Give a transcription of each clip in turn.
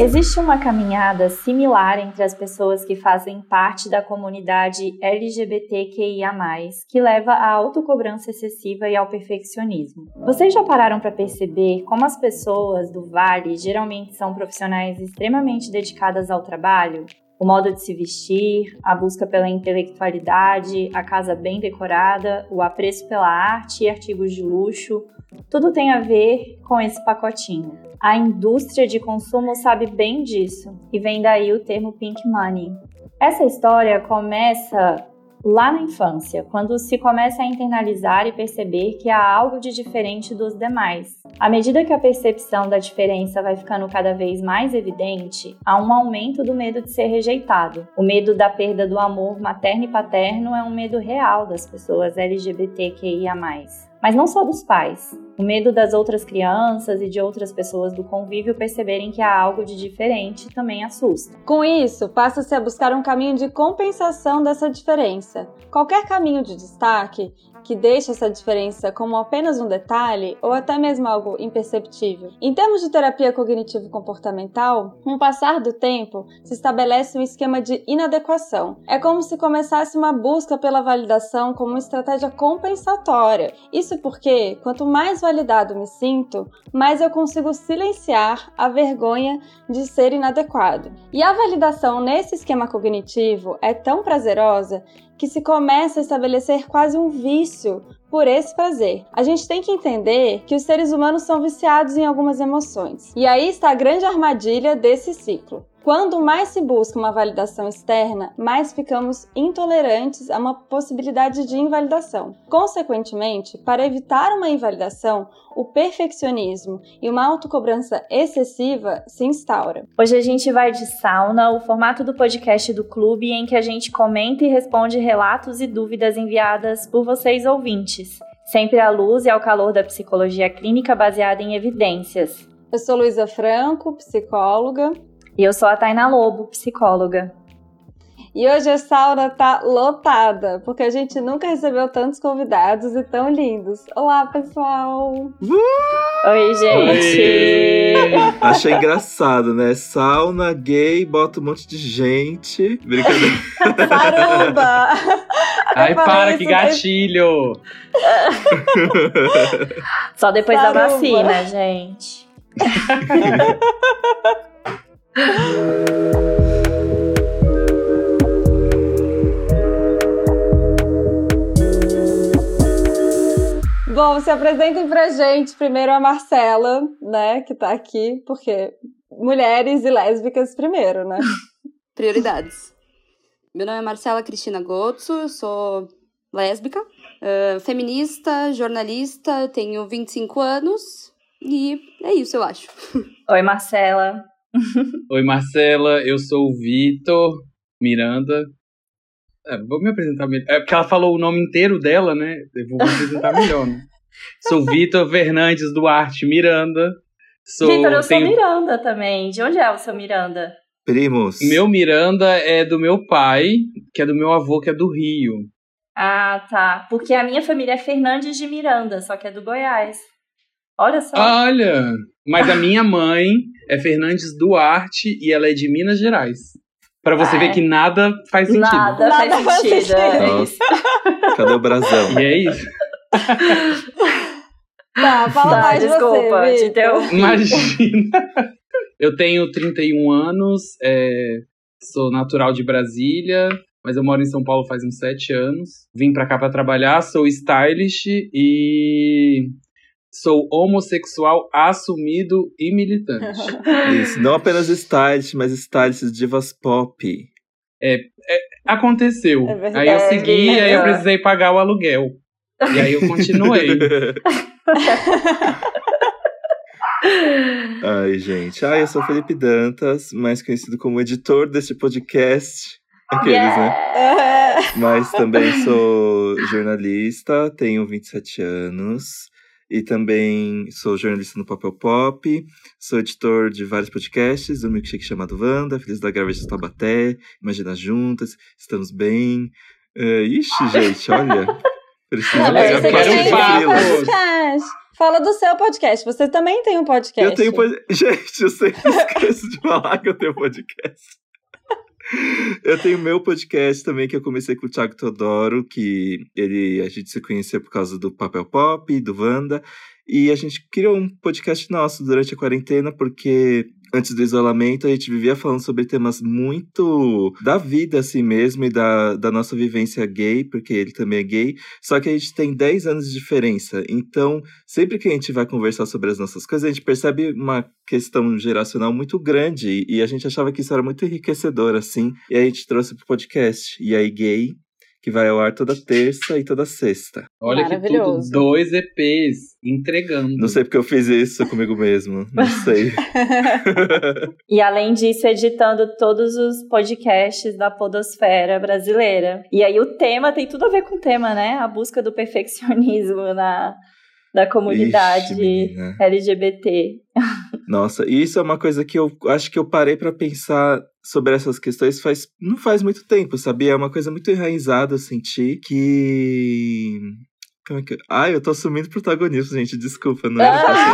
Existe uma caminhada similar entre as pessoas que fazem parte da comunidade LGBTQIA, que leva à autocobrança excessiva e ao perfeccionismo. Vocês já pararam para perceber como as pessoas do Vale geralmente são profissionais extremamente dedicadas ao trabalho? O modo de se vestir, a busca pela intelectualidade, a casa bem decorada, o apreço pela arte e artigos de luxo, tudo tem a ver com esse pacotinho. A indústria de consumo sabe bem disso e vem daí o termo pink money. Essa história começa lá na infância, quando se começa a internalizar e perceber que há algo de diferente dos demais. À medida que a percepção da diferença vai ficando cada vez mais evidente, há um aumento do medo de ser rejeitado. O medo da perda do amor materno e paterno é um medo real das pessoas LGBTQIA mas não só dos pais. O medo das outras crianças e de outras pessoas do convívio perceberem que há algo de diferente também assusta. Com isso, passa-se a buscar um caminho de compensação dessa diferença. Qualquer caminho de destaque que deixa essa diferença como apenas um detalhe ou até mesmo algo imperceptível. Em termos de terapia cognitivo-comportamental, com o passar do tempo, se estabelece um esquema de inadequação. É como se começasse uma busca pela validação como uma estratégia compensatória. Isso porque, quanto mais validado me sinto, mais eu consigo silenciar a vergonha de ser inadequado. E a validação nesse esquema cognitivo é tão prazerosa que se começa a estabelecer quase um vício por esse prazer. A gente tem que entender que os seres humanos são viciados em algumas emoções. E aí está a grande armadilha desse ciclo. Quando mais se busca uma validação externa, mais ficamos intolerantes a uma possibilidade de invalidação. Consequentemente, para evitar uma invalidação, o perfeccionismo e uma autocobrança excessiva se instaura. Hoje a gente vai de sauna, o formato do podcast do clube em que a gente comenta e responde relatos e dúvidas enviadas por vocês ouvintes, sempre à luz e ao calor da psicologia clínica baseada em evidências. Eu sou Luísa Franco, psicóloga. E eu sou a Taina Lobo, psicóloga. E hoje a sauna tá lotada, porque a gente nunca recebeu tantos convidados e tão lindos. Olá, pessoal! Uh! Oi, gente! Oi. Achei engraçado, né? Sauna gay, bota um monte de gente. Brincadeira. Caramba! Ai, para, que gatilho! Só depois Caramba. da vacina, gente. Bom, se apresentem pra gente. Primeiro a Marcela, né, que tá aqui, porque mulheres e lésbicas primeiro, né? Prioridades. Meu nome é Marcela Cristina Gotzo, eu sou lésbica, uh, feminista, jornalista, tenho 25 anos e é isso, eu acho. Oi, Marcela. Oi, Marcela, eu sou o Vitor Miranda. É, vou me apresentar melhor. É porque ela falou o nome inteiro dela, né? Eu vou me apresentar melhor, né? Sou Vitor Fernandes Duarte Miranda. Sou, Vitor, eu tenho... sou Miranda também. De onde é o seu Miranda? Primos. Meu Miranda é do meu pai, que é do meu avô, que é do Rio. Ah, tá. Porque a minha família é Fernandes de Miranda, só que é do Goiás. Olha só. Olha! Mas a minha mãe é Fernandes Duarte e ela é de Minas Gerais. Para você ver que nada faz sentido. Nada, nada faz sentido. É isso. Cadê o brasão? E é isso. Tá, fala tá, mais desculpa, de você, Vitor. Imagina. Eu tenho 31 anos, é, sou natural de Brasília, mas eu moro em São Paulo faz uns 7 anos. Vim pra cá pra trabalhar, sou stylist e Sou homossexual assumido e militante. Isso, não apenas stylist, mas stylist divas pop. É, é aconteceu. É aí eu segui, é aí eu precisei pagar o aluguel. E aí eu continuei. Ai, gente. Ai, eu sou Felipe Dantas, mais conhecido como editor deste podcast. Aqueles, né? yeah. né? Mas também sou jornalista, tenho 27 anos. E também sou jornalista no Papel Pop, sou editor de vários podcasts, um milkshake chamado Wanda, Filhos da Gravete de Taubaté, Imagina Juntas, Estamos Bem. Uh, ixi, gente, olha. Do tem um podcast. Fala do seu podcast. Você também tem um podcast. Eu tenho pod... Gente, eu sempre esqueço de falar que eu tenho podcast. Eu tenho meu podcast também, que eu comecei com o Thiago Teodoro, que ele, a gente se conheceu por causa do Papel Pop, do Wanda. E a gente criou um podcast nosso durante a quarentena, porque antes do isolamento a gente vivia falando sobre temas muito da vida assim mesmo e da, da nossa vivência gay, porque ele também é gay. Só que a gente tem 10 anos de diferença. Então, sempre que a gente vai conversar sobre as nossas coisas, a gente percebe uma questão geracional muito grande. E a gente achava que isso era muito enriquecedor, assim. E a gente trouxe pro podcast. E aí, gay, que vai ao ar toda terça e toda sexta. Olha que tudo, dois EPs entregando. Não sei porque eu fiz isso comigo mesmo. Não sei. E além disso, editando todos os podcasts da podosfera brasileira. E aí o tema tem tudo a ver com o tema, né? A busca do perfeccionismo na, da comunidade Ixi. LGBT. Nossa, e isso é uma coisa que eu acho que eu parei pra pensar sobre essas questões faz não faz muito tempo, sabia? É uma coisa muito enraizada, eu senti que como é que... Ai, eu tô assumindo protagonismo, gente. Desculpa, não era pra ser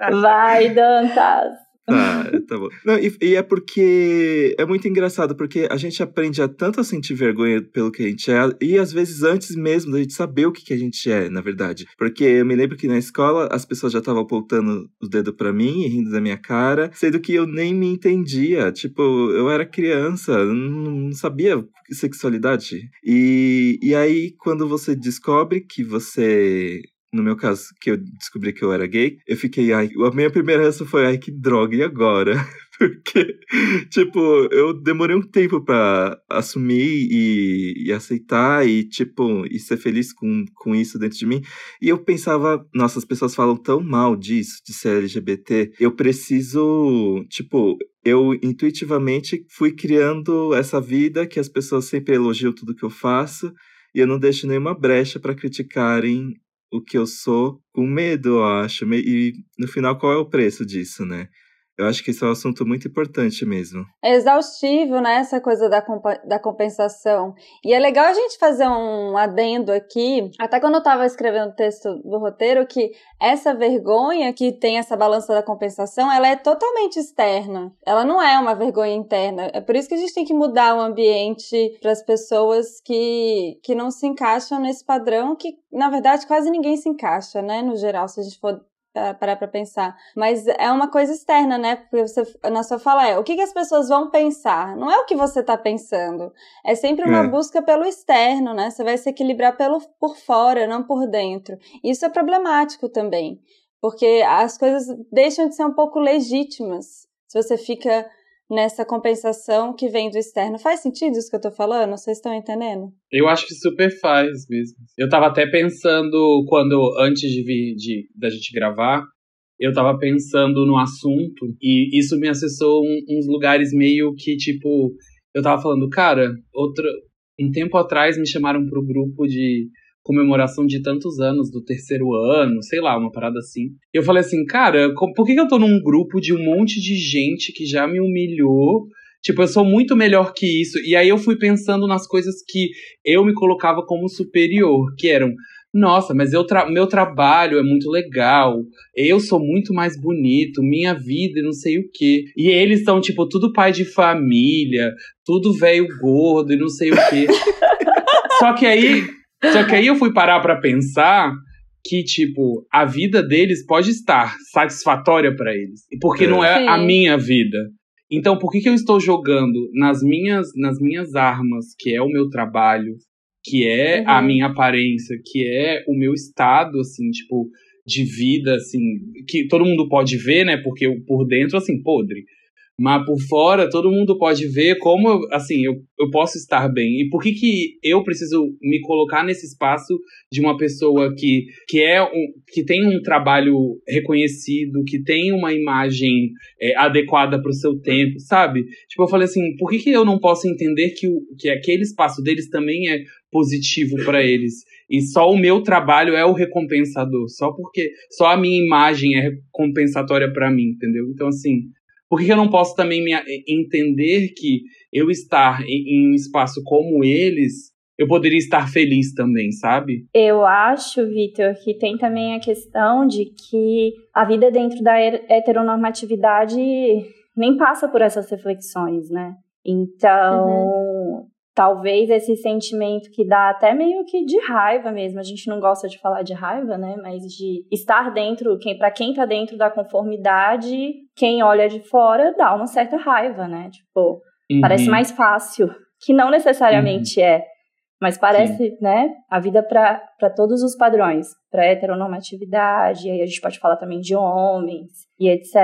assim. Vai, Dantas! Tá, tá bom. Não, e, e é porque é muito engraçado, porque a gente aprende a tanto a sentir vergonha pelo que a gente é, e às vezes antes mesmo da gente saber o que, que a gente é, na verdade. Porque eu me lembro que na escola as pessoas já estavam apontando o dedo pra mim e rindo da minha cara, sendo que eu nem me entendia. Tipo, eu era criança, não sabia sexualidade. E, e aí, quando você descobre que você no meu caso, que eu descobri que eu era gay, eu fiquei, ai, a minha primeira reação foi, ai, que droga, e agora? Porque, tipo, eu demorei um tempo pra assumir e, e aceitar e, tipo, e ser feliz com, com isso dentro de mim. E eu pensava, nossa, as pessoas falam tão mal disso, de ser LGBT. Eu preciso, tipo, eu intuitivamente fui criando essa vida que as pessoas sempre elogiam tudo que eu faço. E eu não deixo nenhuma brecha pra criticarem o que eu sou com medo, eu acho. E no final, qual é o preço disso, né? Eu acho que esse é um assunto muito importante mesmo. É exaustivo, né, essa coisa da, da compensação. E é legal a gente fazer um adendo aqui, até quando eu tava escrevendo o texto do roteiro, que essa vergonha que tem essa balança da compensação, ela é totalmente externa. Ela não é uma vergonha interna. É por isso que a gente tem que mudar o ambiente para as pessoas que, que não se encaixam nesse padrão, que na verdade quase ninguém se encaixa, né, no geral, se a gente for parar pra pensar. Mas é uma coisa externa, né? Porque você, na sua fala é o que, que as pessoas vão pensar. Não é o que você tá pensando. É sempre uma É. busca pelo externo, né? Você vai se equilibrar pelo, por fora, não por dentro. Isso é problemático também. Porque as coisas deixam de ser um pouco legítimas. Se você fica nessa compensação que vem do externo. Faz sentido isso que eu tô falando? Vocês estão entendendo? Eu acho que super faz mesmo. Eu tava até pensando, quando, antes de vir, de, da gente gravar, eu tava pensando no assunto e isso me acessou um- uns lugares meio que, tipo, eu tava falando, cara, outro, um tempo atrás me chamaram pro grupo de comemoração de tantos anos, do terceiro ano, sei lá, uma parada assim. Eu falei assim, cara, por que que eu tô num grupo de um monte de gente que já me humilhou? Tipo, eu sou muito melhor que isso. E aí eu fui pensando nas coisas que eu me colocava como superior, que eram, nossa, mas eu tra meu trabalho é muito legal, eu sou muito mais bonito, minha vida e não sei o quê. E eles são, tipo, tudo pai de família, tudo velho gordo e não sei o quê. só que aí, só que aí eu fui parar pra pensar que, tipo, a vida deles pode estar satisfatória pra eles. Porque É. não é a Sim. minha vida. Então, por que, que eu estou jogando nas minhas, nas minhas armas, que é o meu trabalho, que é a Uhum. minha aparência, que é o meu estado, assim, tipo, de vida, assim, que todo mundo pode ver, né? Porque eu, por dentro, assim, podre. Mas por fora, todo mundo pode ver como, assim, eu, eu posso estar bem. E por que, que eu preciso me colocar nesse espaço de uma pessoa que, que, é um, que tem um trabalho reconhecido, que tem uma imagem é, adequada para o seu tempo, sabe? Tipo, eu falei assim, por que, que eu não posso entender que, o, que aquele espaço deles também é positivo para eles? E só o meu trabalho é o recompensador, só porque só a minha imagem é recompensatória para mim, entendeu? Então, assim, por que eu não posso também me entender que eu estar em, em um espaço como eles eu poderia estar feliz também, sabe? Eu acho, Vitor, que tem também a questão de que a vida dentro da heteronormatividade nem passa por essas reflexões, né? Então, uhum. Talvez esse sentimento que dá até meio que de raiva mesmo. A gente não gosta de falar de raiva, né? Mas de estar dentro, quem para quem tá dentro da conformidade, quem olha de fora dá uma certa raiva, né? Tipo, uhum. parece mais fácil, que não necessariamente uhum. é. Mas parece, Sim. né, a vida para todos os padrões, para heteronormatividade, aí a gente pode falar também de homens e etc.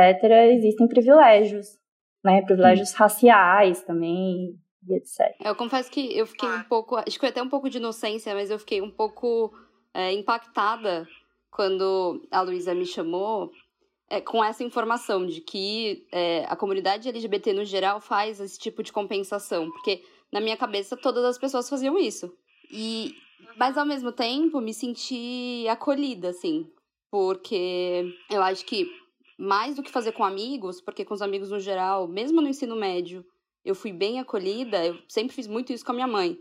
Existem privilégios, né, privilégios raciais também e etc. Eu confesso que eu fiquei um pouco, acho que foi até um pouco de inocência, mas eu fiquei um pouco é, impactada quando a Luísa me chamou é, com essa informação de que é, a comunidade LGBT no geral faz esse tipo de compensação, porque na minha cabeça todas as pessoas faziam isso. E mas ao mesmo tempo me senti acolhida assim, porque eu acho que mais do que fazer com amigos, porque com os amigos no geral, mesmo no ensino médio, eu fui bem acolhida, eu sempre fiz muito isso com a minha mãe.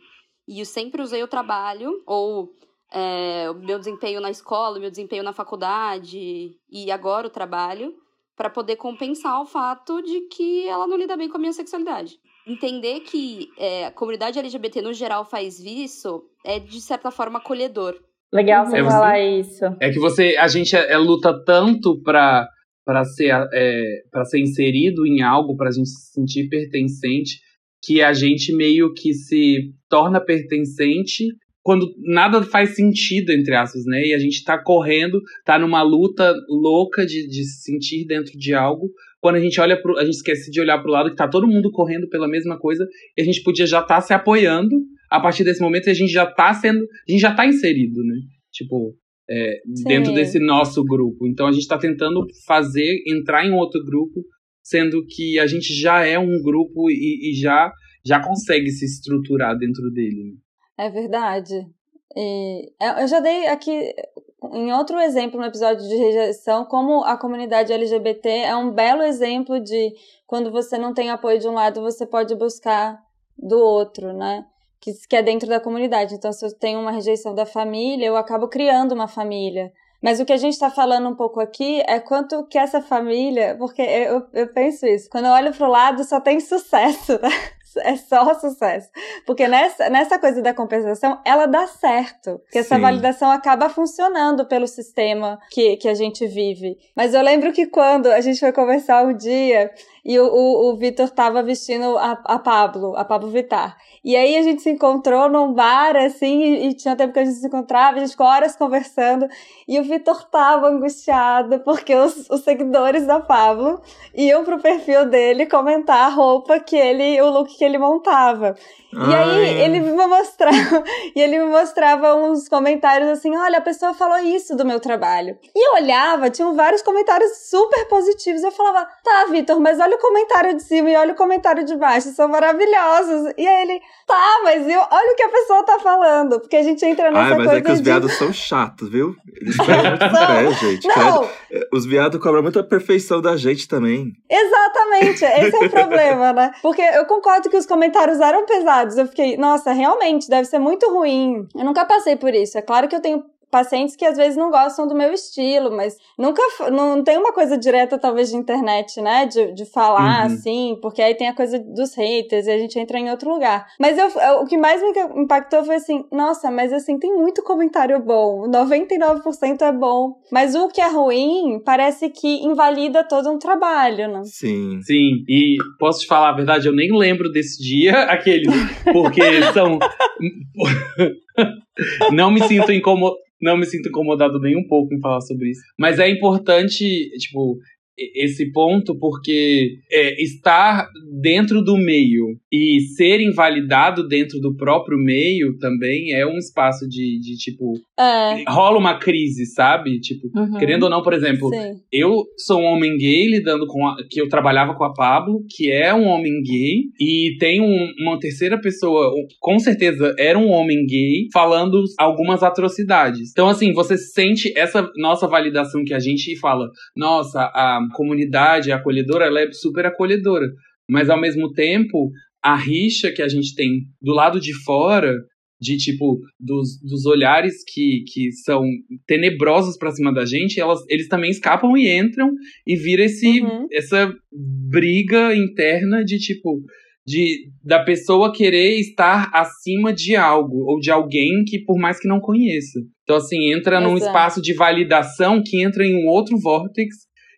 E eu sempre usei o trabalho ou é, o meu desempenho na escola, o meu desempenho na faculdade e agora o trabalho para poder compensar o fato de que ela não lida bem com a minha sexualidade entender que é, a comunidade LGBT no geral faz isso é de certa forma acolhedor. Legal você é, falar isso. É que você, a gente é, é luta tanto para para ser é, ser inserido em algo, para a gente se sentir pertencente, que a gente meio que se torna pertencente quando nada faz sentido, entre aspas, né? E a gente tá correndo, tá numa luta louca de, de se sentir dentro de algo, quando a gente olha pro, a gente esquece de olhar para o lado que tá todo mundo correndo pela mesma coisa e a gente podia já estar tá se apoiando a partir desse momento e a gente já tá sendo, a gente já tá inserido, né? Tipo, é, dentro desse nosso grupo. Então a gente está tentando fazer entrar em outro grupo, sendo que a gente já é um grupo e, e já já consegue se estruturar dentro dele. Né? É verdade. E eu já dei aqui em outro exemplo no episódio de rejeição, como a comunidade LGBT é um belo exemplo de quando você não tem apoio de um lado, você pode buscar do outro, né? Que, que é dentro da comunidade. Então, se eu tenho uma rejeição da família, eu acabo criando uma família. Mas o que a gente está falando um pouco aqui é quanto que essa família, porque eu, eu penso isso, quando eu olho para o lado só tem sucesso, né? é só sucesso. Porque nessa, nessa coisa da compensação, ela dá certo. Porque essa validação acaba funcionando pelo sistema que, que a gente vive. Mas eu lembro que quando a gente foi conversar um dia e o, o, o Vitor tava vestindo a, a Pablo, a Pablo Vittar. E aí a gente se encontrou num bar, assim, e, e, tinha tempo que a gente se encontrava, a gente ficou horas conversando, e o Vitor tava angustiado porque os, os seguidores da Pablo iam pro perfil dele comentar a roupa que ele, o look que ele montava. E aí ele me mostrava, e ele me mostrava uns comentários assim, olha, a pessoa falou isso do meu trabalho. E eu olhava, tinham vários comentários super positivos. Eu falava, tá, Vitor, mas olha o comentário de cima e olha o comentário de baixo, são maravilhosos. E aí ele, tá, mas eu, olha o que a pessoa tá falando, porque a gente entra nessa ah, mas coisa é que os viados de... são chatos, viu? Eles pegam muito pé, gente. Não. É, os viados cobram muita perfeição da gente também. Exatamente, esse é o problema, né? Porque eu concordo que os comentários eram pesados eu fiquei, nossa, realmente deve ser muito ruim. Eu nunca passei por isso. É claro que eu tenho pacientes que às vezes não gostam do meu estilo, mas nunca não tem uma coisa direta, talvez, de internet, né? De, de falar uhum. assim, porque aí tem a coisa dos haters e a gente entra em outro lugar. Mas eu, eu, o que mais me impactou foi assim, nossa, mas assim, tem muito comentário bom, 99% é bom. Mas o que é ruim parece que invalida todo um trabalho, né? Sim. Sim, e posso te falar a verdade, eu nem lembro desse dia, aqueles, porque são. não me sinto incomodado não me sinto incomodado nem um pouco em falar sobre isso. Mas é importante, tipo, esse ponto porque é, estar dentro do meio e ser invalidado dentro do próprio meio também é um espaço de, de tipo. É. Rola uma crise, sabe? Tipo, uhum. querendo ou não, por exemplo, Sim. eu sou um homem gay lidando com. A, que eu trabalhava com a Pablo, que é um homem gay, e tem um, uma terceira pessoa, com certeza era um homem gay, falando algumas atrocidades. Então, assim, você sente essa nossa validação que a gente fala, nossa, a comunidade acolhedora, ela é super acolhedora. Mas ao mesmo tempo, a rixa que a gente tem do lado de fora de tipo dos, dos olhares que, que são tenebrosos para cima da gente, elas, eles também escapam e entram e vira esse uhum. essa briga interna de tipo de da pessoa querer estar acima de algo ou de alguém que por mais que não conheça. Então assim, entra Exato. num espaço de validação que entra em um outro vórtex,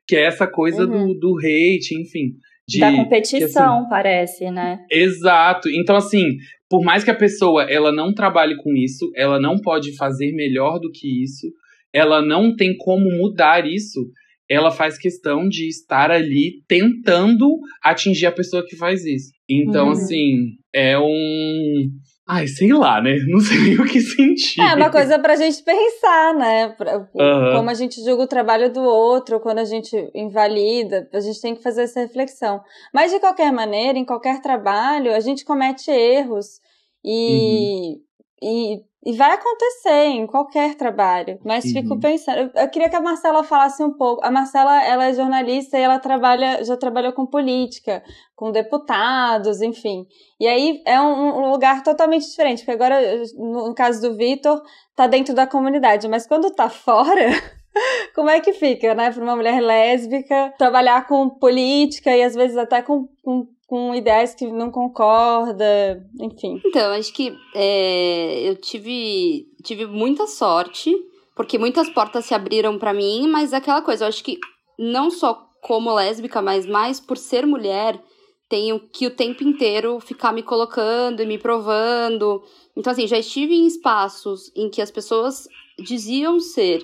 que é essa coisa uhum. do, do hate, enfim. De, da competição, que, assim, parece, né? Exato. Então, assim, por mais que a pessoa ela não trabalhe com isso, ela não pode fazer melhor do que isso, ela não tem como mudar isso, ela faz questão de estar ali tentando atingir a pessoa que faz isso. Então, uhum. assim, é um. Ai, sei lá, né? Não sei nem o que sentir. É uma coisa pra gente pensar, né? Pra, uhum. Como a gente julga o trabalho do outro, quando a gente invalida, a gente tem que fazer essa reflexão. Mas, de qualquer maneira, em qualquer trabalho, a gente comete erros e, uhum. E, e vai acontecer em qualquer trabalho. Mas uhum. fico pensando, eu, queria que a Marcela falasse um pouco. A Marcela, ela é jornalista e ela trabalha, já trabalhou com política, com deputados, enfim. E aí é um, um lugar totalmente diferente, porque agora, no caso do Vitor, tá dentro da comunidade, mas quando tá fora, como é que fica, né, para uma mulher lésbica trabalhar com política e às vezes até com, com com ideias que não concorda, enfim. Então, acho que é, eu tive, tive muita sorte, porque muitas portas se abriram para mim, mas é aquela coisa, eu acho que não só como lésbica, mas mais por ser mulher, tenho que o tempo inteiro ficar me colocando e me provando. Então, assim, já estive em espaços em que as pessoas diziam ser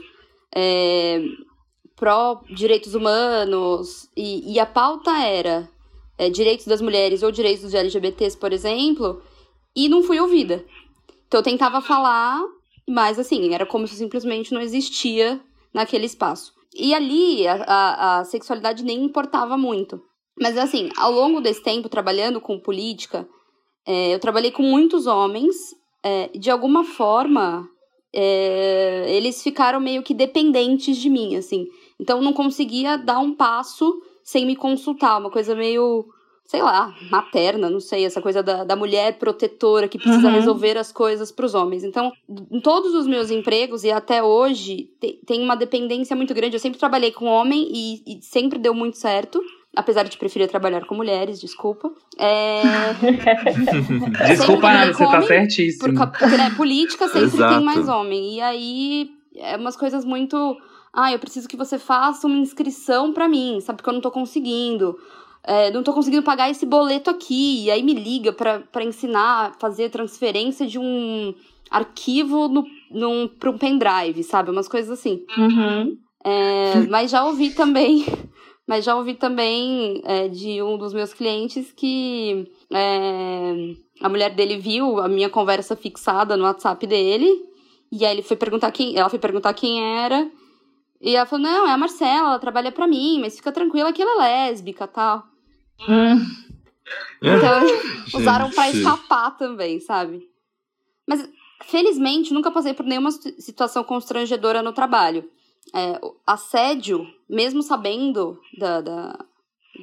é, pró-direitos humanos e, e a pauta era é, direitos das mulheres ou direitos dos LGBTs, por exemplo, e não fui ouvida. Então eu tentava falar, mas assim, era como se simplesmente não existia naquele espaço. E ali a, a, a sexualidade nem importava muito. Mas assim, ao longo desse tempo, trabalhando com política, é, eu trabalhei com muitos homens, é, de alguma forma, é, eles ficaram meio que dependentes de mim, assim. Então, não conseguia dar um passo sem me consultar, uma coisa meio, sei lá, materna, não sei, essa coisa da, da mulher protetora que precisa uhum. resolver as coisas para os homens. Então, em todos os meus empregos e até hoje, tem, tem uma dependência muito grande. Eu sempre trabalhei com homem e, e sempre deu muito certo apesar de preferir trabalhar com mulheres, desculpa. É... desculpa, nada, você tá certíssimo. Porque, né, política sempre Exato. tem mais homem. E aí, é umas coisas muito ah, eu preciso que você faça uma inscrição para mim, sabe? Porque eu não tô conseguindo. É, não tô conseguindo pagar esse boleto aqui. E aí me liga para ensinar a fazer transferência de um arquivo no, num, pra um pendrive, sabe? Umas coisas assim. Uhum. É, mas já ouvi também. Mas já ouvi também é, de um dos meus clientes que é, a mulher dele viu a minha conversa fixada no WhatsApp dele. E aí ele foi perguntar quem. Ela foi perguntar quem era. E ela falou: não, é a Marcela, ela trabalha pra mim, mas fica tranquila que ela é lésbica tal. Hum. Então, usaram pra escapar também, sabe? Mas, felizmente, nunca passei por nenhuma situação constrangedora no trabalho. É, assédio, mesmo sabendo da, da,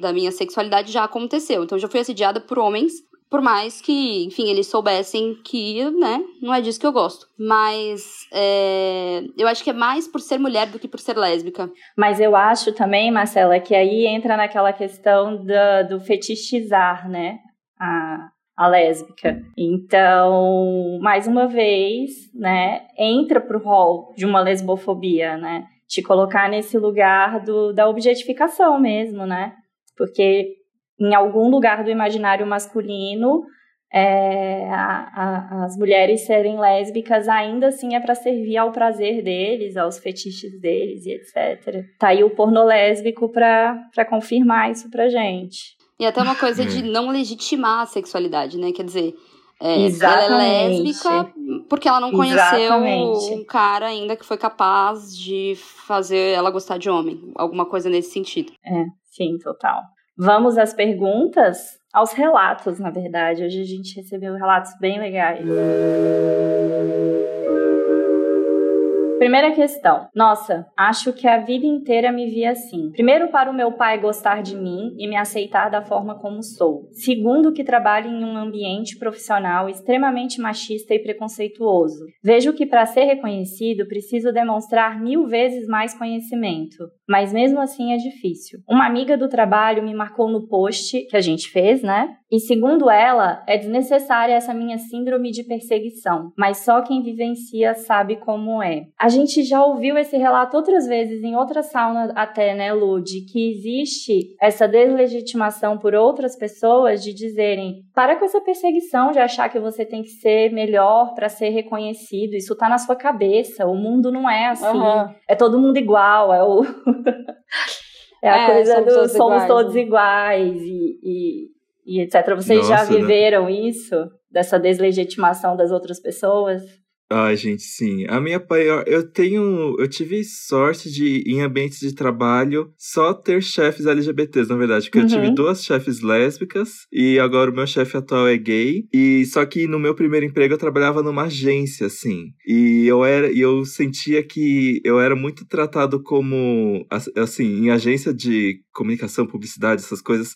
da minha sexualidade, já aconteceu. Então, já fui assediada por homens por mais que, enfim, eles soubessem que, né, não é disso que eu gosto. Mas é, eu acho que é mais por ser mulher do que por ser lésbica. Mas eu acho também, Marcela, que aí entra naquela questão do, do fetichizar, né, a, a lésbica. Então, mais uma vez, né, entra pro rol de uma lesbofobia, né, te colocar nesse lugar do, da objetificação mesmo, né, porque em algum lugar do imaginário masculino, é, a, a, as mulheres serem lésbicas ainda assim é para servir ao prazer deles, aos fetiches deles e etc. Tá aí o porno lésbico para confirmar isso pra gente. E até uma coisa de não legitimar a sexualidade, né? Quer dizer, é, ela é lésbica porque ela não conheceu Exatamente. um cara ainda que foi capaz de fazer ela gostar de homem. Alguma coisa nesse sentido. É, sim, total. Vamos às perguntas? Aos relatos, na verdade. Hoje a gente recebeu relatos bem legais. Primeira questão. Nossa, acho que a vida inteira me vi assim. Primeiro, para o meu pai gostar de mim e me aceitar da forma como sou. Segundo, que trabalho em um ambiente profissional extremamente machista e preconceituoso. Vejo que para ser reconhecido preciso demonstrar mil vezes mais conhecimento, mas mesmo assim é difícil. Uma amiga do trabalho me marcou no post que a gente fez, né? E segundo ela, é desnecessária essa minha síndrome de perseguição, mas só quem vivencia sabe como é. A gente já ouviu esse relato outras vezes em outra sauna até, né, Lu, de que existe essa deslegitimação por outras pessoas de dizerem: "Para com essa perseguição de achar que você tem que ser melhor para ser reconhecido. Isso tá na sua cabeça. O mundo não é assim. Uhum. É todo mundo igual, é o É a é, coisa somos do todos somos iguais, todos né? iguais e, e, e etc. Vocês Nossa, já né? viveram né? isso? Dessa deslegitimação das outras pessoas? Ai, gente, sim. A minha pai, eu tenho, eu tive sorte de em ambientes de trabalho só ter chefes LGBTs, na verdade, porque uhum. eu tive uhum. duas chefes lésbicas e agora o meu chefe atual é gay. E só que no meu primeiro emprego eu trabalhava numa agência, assim. E eu era, e eu sentia que eu era muito tratado como assim, em agência de comunicação, publicidade, essas coisas,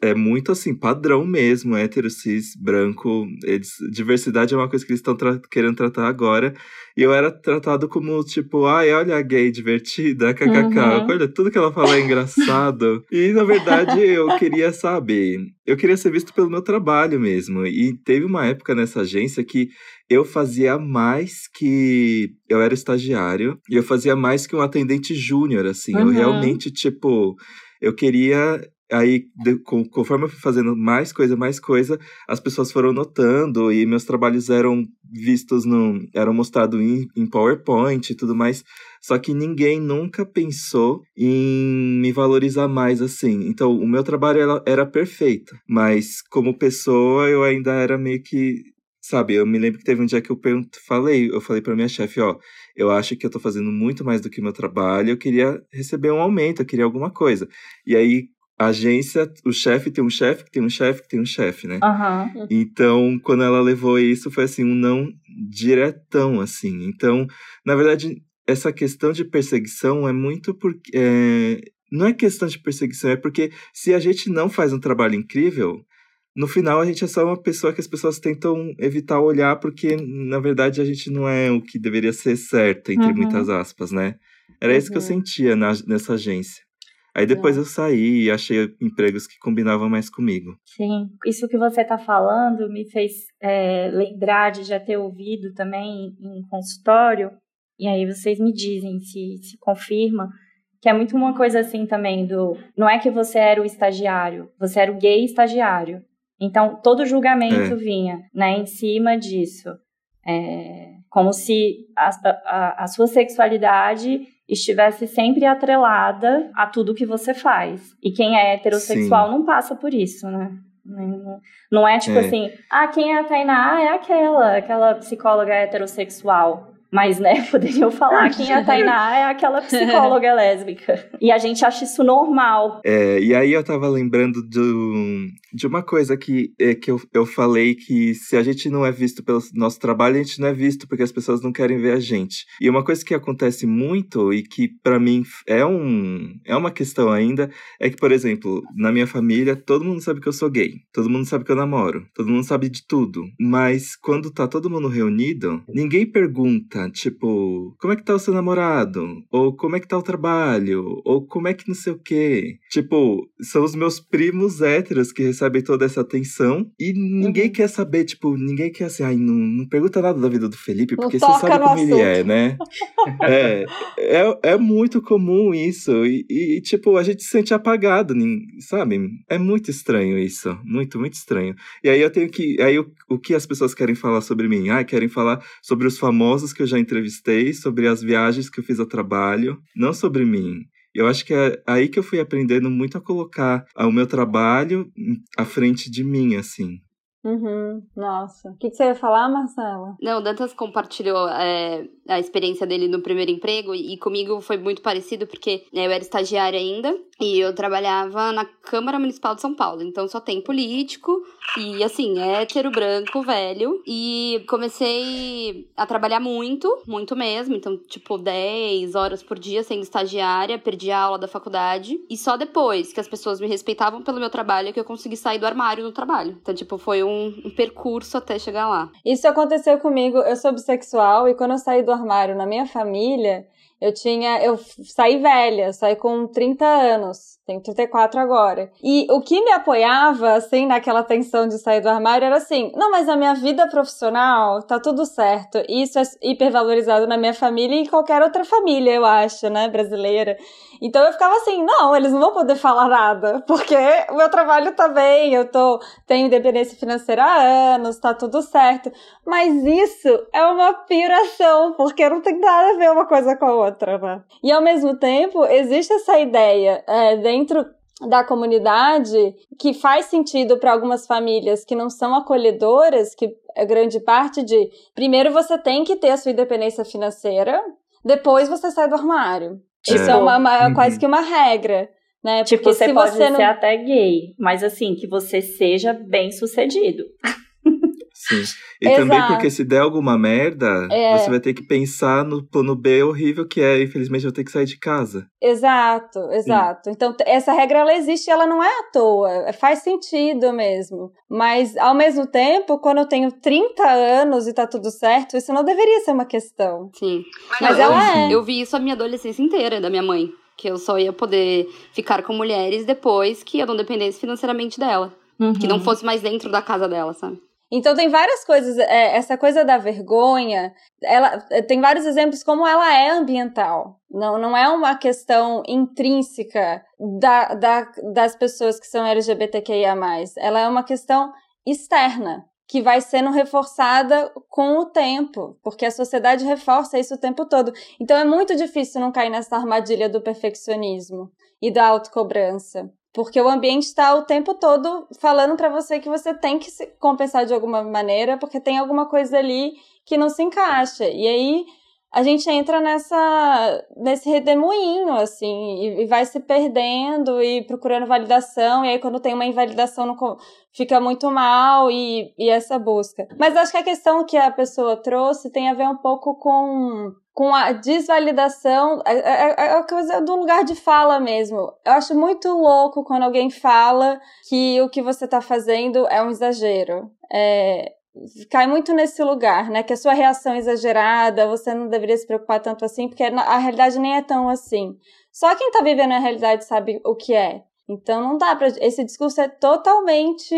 é muito assim, padrão mesmo, hétero, cis, branco. Eles, diversidade é uma coisa que eles estão tra querendo tratar agora. E eu era tratado como, tipo, ai, olha a gay divertida, kkk, uhum. olha, tudo que ela fala é engraçado. e, na verdade, eu queria saber, eu queria ser visto pelo meu trabalho mesmo. E teve uma época nessa agência que eu fazia mais que. Eu era estagiário e eu fazia mais que um atendente júnior, assim. Uhum. Eu realmente, tipo, eu queria. Aí, de, conforme eu fui fazendo mais coisa, mais coisa, as pessoas foram notando e meus trabalhos eram vistos no. eram mostrados em, em PowerPoint e tudo mais. Só que ninguém nunca pensou em me valorizar mais assim. Então, o meu trabalho era, era perfeito, mas como pessoa eu ainda era meio que Sabe, eu me lembro que teve um dia que eu falei, eu falei para minha chefe, ó, eu acho que eu tô fazendo muito mais do que meu trabalho, eu queria receber um aumento, eu queria alguma coisa. E aí agência, o chefe tem um chefe, que tem um chefe, que tem um chefe, né? Uhum. Então, quando ela levou isso, foi assim, um não diretão, assim. Então, na verdade, essa questão de perseguição é muito porque. É, não é questão de perseguição, é porque se a gente não faz um trabalho incrível, no final a gente é só uma pessoa que as pessoas tentam evitar olhar, porque na verdade a gente não é o que deveria ser certo, entre uhum. muitas aspas, né? Era uhum. isso que eu uhum. sentia na, nessa agência. Aí depois é. eu saí e achei empregos que combinavam mais comigo. Sim, isso que você está falando me fez é, lembrar de já ter ouvido também em consultório, e aí vocês me dizem se, se confirma, que é muito uma coisa assim também do. Não é que você era o estagiário, você era o gay estagiário. Então, todo julgamento é. vinha né, em cima disso. É, como se a, a, a, sua sexualidade estivesse sempre atrelada a tudo que você faz. E quem é heterossexual Sim. não passa por isso, né? Não, é tipo é. assim, ah, quem é a Tainá? Ah, é aquela, aquela psicóloga heterossexual. Mas, né, poderiam falar que a Tainá é aquela psicóloga lésbica. E a gente acha isso normal. É, e aí eu tava lembrando do, de uma coisa que, é, que eu, eu falei que se a gente não é visto pelo nosso trabalho, a gente não é visto porque as pessoas não querem ver a gente. E uma coisa que acontece muito e que para mim é, um, é uma questão ainda, é que, por exemplo, na minha família, todo mundo sabe que eu sou gay. Todo mundo sabe que eu namoro. Todo mundo sabe de tudo. Mas quando tá todo mundo reunido, ninguém pergunta tipo, como é que tá o seu namorado? Ou como é que tá o trabalho? Ou como é que não sei o quê? Tipo, são os meus primos héteros que recebem toda essa atenção e ninguém uhum. quer saber, tipo, ninguém quer assim, ai, não, não pergunta nada da vida do Felipe, porque você sabe como assunto. ele é, né? é, é, é muito comum isso. E, e, tipo, a gente se sente apagado, sabe? É muito estranho isso. Muito, muito estranho. E aí eu tenho que. Aí o, o que as pessoas querem falar sobre mim? Ah, querem falar sobre os famosos que eu já entrevistei, sobre as viagens que eu fiz a trabalho, não sobre mim. Eu acho que é aí que eu fui aprendendo muito a colocar o meu trabalho à frente de mim, assim. Uhum, nossa. O que, que, você ia falar, Marcela? Não, o Dantas compartilhou é, a experiência dele no primeiro emprego e comigo foi muito parecido porque né, eu era estagiária ainda e eu trabalhava na Câmara Municipal de São Paulo. Então só tem político e assim, hétero, branco, velho. E comecei a trabalhar muito, muito mesmo. Então, tipo, 10 horas por dia sendo estagiária, perdi a aula da faculdade. E só depois que as pessoas me respeitavam pelo meu trabalho que eu consegui sair do armário no trabalho. Então, tipo, foi um um, um percurso até chegar lá. Isso aconteceu comigo. Eu sou bissexual e quando eu saí do armário na minha família, eu tinha. Eu saí velha, saí com 30 anos. Tenho 34 agora. E o que me apoiava, assim, naquela tensão de sair do armário era assim: não, mas a minha vida profissional tá tudo certo. Isso é hipervalorizado na minha família e em qualquer outra família, eu acho, né, brasileira. Então eu ficava assim: não, eles não vão poder falar nada, porque o meu trabalho tá bem, eu tô, tenho independência financeira há anos, tá tudo certo. Mas isso é uma piração, porque não tem nada a ver uma coisa com a outra, né? E ao mesmo tempo, existe essa ideia é, dentro da comunidade que faz sentido para algumas famílias que não são acolhedoras, que é grande parte de primeiro você tem que ter a sua independência financeira, depois você sai do armário. Tipo, Isso é uma, uma uhum. quase que uma regra. Né? Tipo, Porque você pode você ser não... até gay, mas assim, que você seja bem sucedido. Sim. E Exato. também porque se der alguma merda, é. você vai ter que pensar no plano B horrível que é, infelizmente, eu ter que sair de casa. Exato, exato. Sim. Então, essa regra ela existe, ela não é à toa, é, faz sentido mesmo. Mas, ao mesmo tempo, quando eu tenho 30 anos e tá tudo certo, isso não deveria ser uma questão. Sim. Mas, Mas ela é. Eu vi isso a minha adolescência inteira, da minha mãe. Que eu só ia poder ficar com mulheres depois que eu não dependesse financeiramente dela. Uhum. Que não fosse mais dentro da casa dela, sabe? Então tem várias coisas, é, essa coisa da vergonha, ela tem vários exemplos como ela é ambiental. Não, não é uma questão intrínseca da, da, das pessoas que são LGBTQIA. Ela é uma questão externa, que vai sendo reforçada com o tempo, porque a sociedade reforça isso o tempo todo. Então é muito difícil não cair nessa armadilha do perfeccionismo e da autocobrança. Porque o ambiente está o tempo todo falando para você que você tem que se compensar de alguma maneira, porque tem alguma coisa ali que não se encaixa. E aí a gente entra nessa nesse redemoinho assim e, e, vai se perdendo e procurando validação e aí quando tem uma invalidação não, fica muito mal e, e essa busca mas acho que a questão que a pessoa trouxe tem a ver um pouco com com a desvalidação, é, é, é a coisa do lugar de fala mesmo. Eu acho muito louco quando alguém fala que o que você está fazendo é um exagero. É, cai muito nesse lugar, né? Que a sua reação é exagerada, você não deveria se preocupar tanto assim, porque a realidade nem é tão assim. Só quem tá vivendo a realidade sabe o que é. Então não dá para esse discurso é totalmente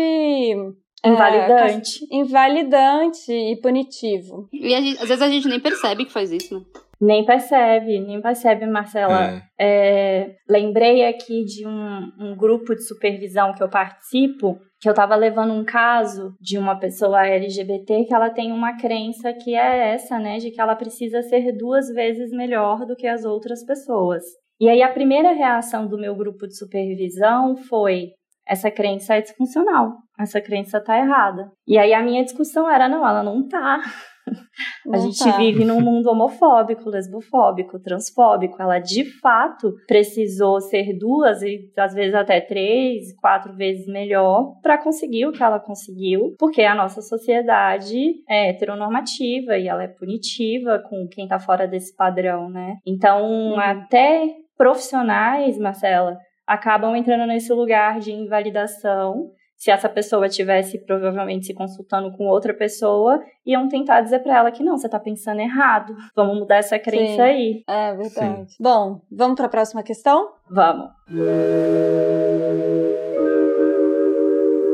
Invalidante. É, invalidante e punitivo. E gente, às vezes a gente nem percebe que faz isso, né? Nem percebe, nem percebe, Marcela. É. É, lembrei aqui de um, um, grupo de supervisão que eu participo, que eu estava levando um caso de uma pessoa LGBT que ela tem uma crença que é essa, né, de que ela precisa ser duas vezes melhor do que as outras pessoas. E aí a primeira reação do meu grupo de supervisão foi: essa crença é disfuncional, essa crença tá errada. E aí a minha discussão era, não, ela não tá. Não a gente tá. vive num mundo homofóbico, lesbofóbico, transfóbico. Ela de fato precisou ser duas e às vezes até três, quatro vezes melhor para conseguir o que ela conseguiu, porque a nossa sociedade é heteronormativa e ela é punitiva com quem tá fora desse padrão, né? Então, uhum. até profissionais, Marcela, acabam entrando nesse lugar de invalidação. Se essa pessoa tivesse provavelmente se consultando com outra pessoa, iam tentar dizer para ela que não, você tá pensando errado. Vamos mudar essa crença Sim. aí. É verdade. Sim. Bom, vamos para a próxima questão? Vamos.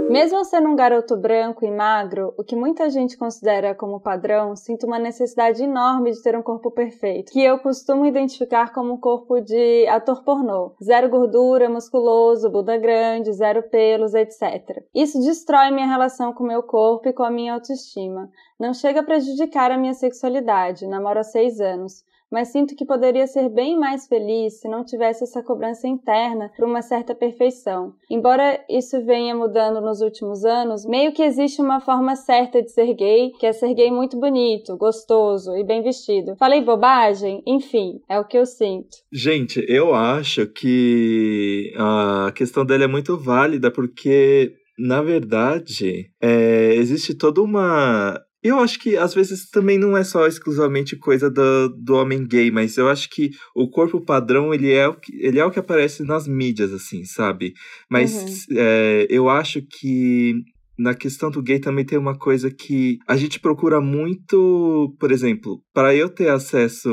Mesmo sendo um garoto branco e magro, o que muita gente considera como padrão, sinto uma necessidade enorme de ter um corpo perfeito, que eu costumo identificar como um corpo de ator pornô. Zero gordura, musculoso, bunda grande, zero pelos, etc. Isso destrói minha relação com meu corpo e com a minha autoestima. Não chega a prejudicar a minha sexualidade, namoro há seis anos mas sinto que poderia ser bem mais feliz se não tivesse essa cobrança interna por uma certa perfeição. Embora isso venha mudando nos últimos anos, meio que existe uma forma certa de ser gay, que é ser gay muito bonito, gostoso e bem vestido. Falei bobagem? Enfim, é o que eu sinto. Gente, eu acho que a questão dela é muito válida porque na verdade, é, existe toda uma eu acho que às vezes também não é só exclusivamente coisa do, do homem gay, mas eu acho que o corpo padrão ele é o que, ele é o que aparece nas mídias, assim, sabe? Mas uhum. é, eu acho que na questão do gay também tem uma coisa que a gente procura muito, por exemplo, para eu ter acesso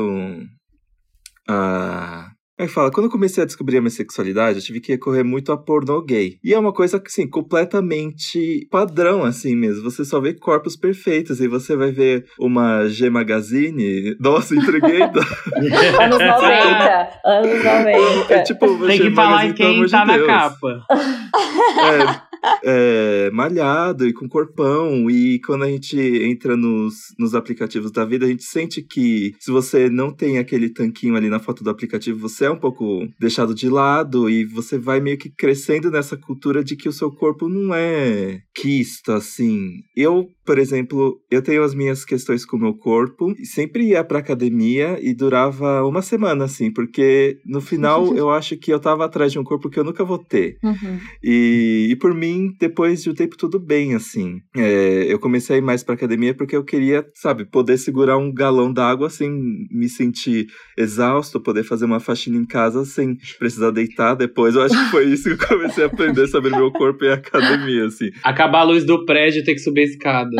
a é que fala, quando eu comecei a descobrir a minha sexualidade, eu tive que recorrer muito a pornô gay. E é uma coisa, assim, completamente padrão, assim mesmo. Você só vê corpos perfeitos. E você vai ver uma G Magazine. Nossa, entreguei. anos 90. anos 90. É, tipo, Tem que falar em quem tá de na capa. É, é, malhado e com corpão. E quando a gente entra nos, nos aplicativos da vida, a gente sente que se você não tem aquele tanquinho ali na foto do aplicativo, você é um pouco deixado de lado e você vai meio que crescendo nessa cultura de que o seu corpo não é quisto, assim. Eu, por exemplo, eu tenho as minhas questões com o meu corpo e sempre ia pra academia e durava uma semana, assim, porque no final eu acho que eu tava atrás de um corpo que eu nunca vou ter. Uhum. E, e por mim, mim, depois de um tempo, tudo bem, assim. É, eu comecei a ir mais pra academia porque eu queria, sabe, poder segurar um galão d'água sem me sentir exausto, poder fazer uma faxina em casa sem precisar deitar depois. Eu acho que foi isso que eu comecei a aprender sobre meu corpo e academia, assim. Acabar a luz do prédio e ter que subir a escada.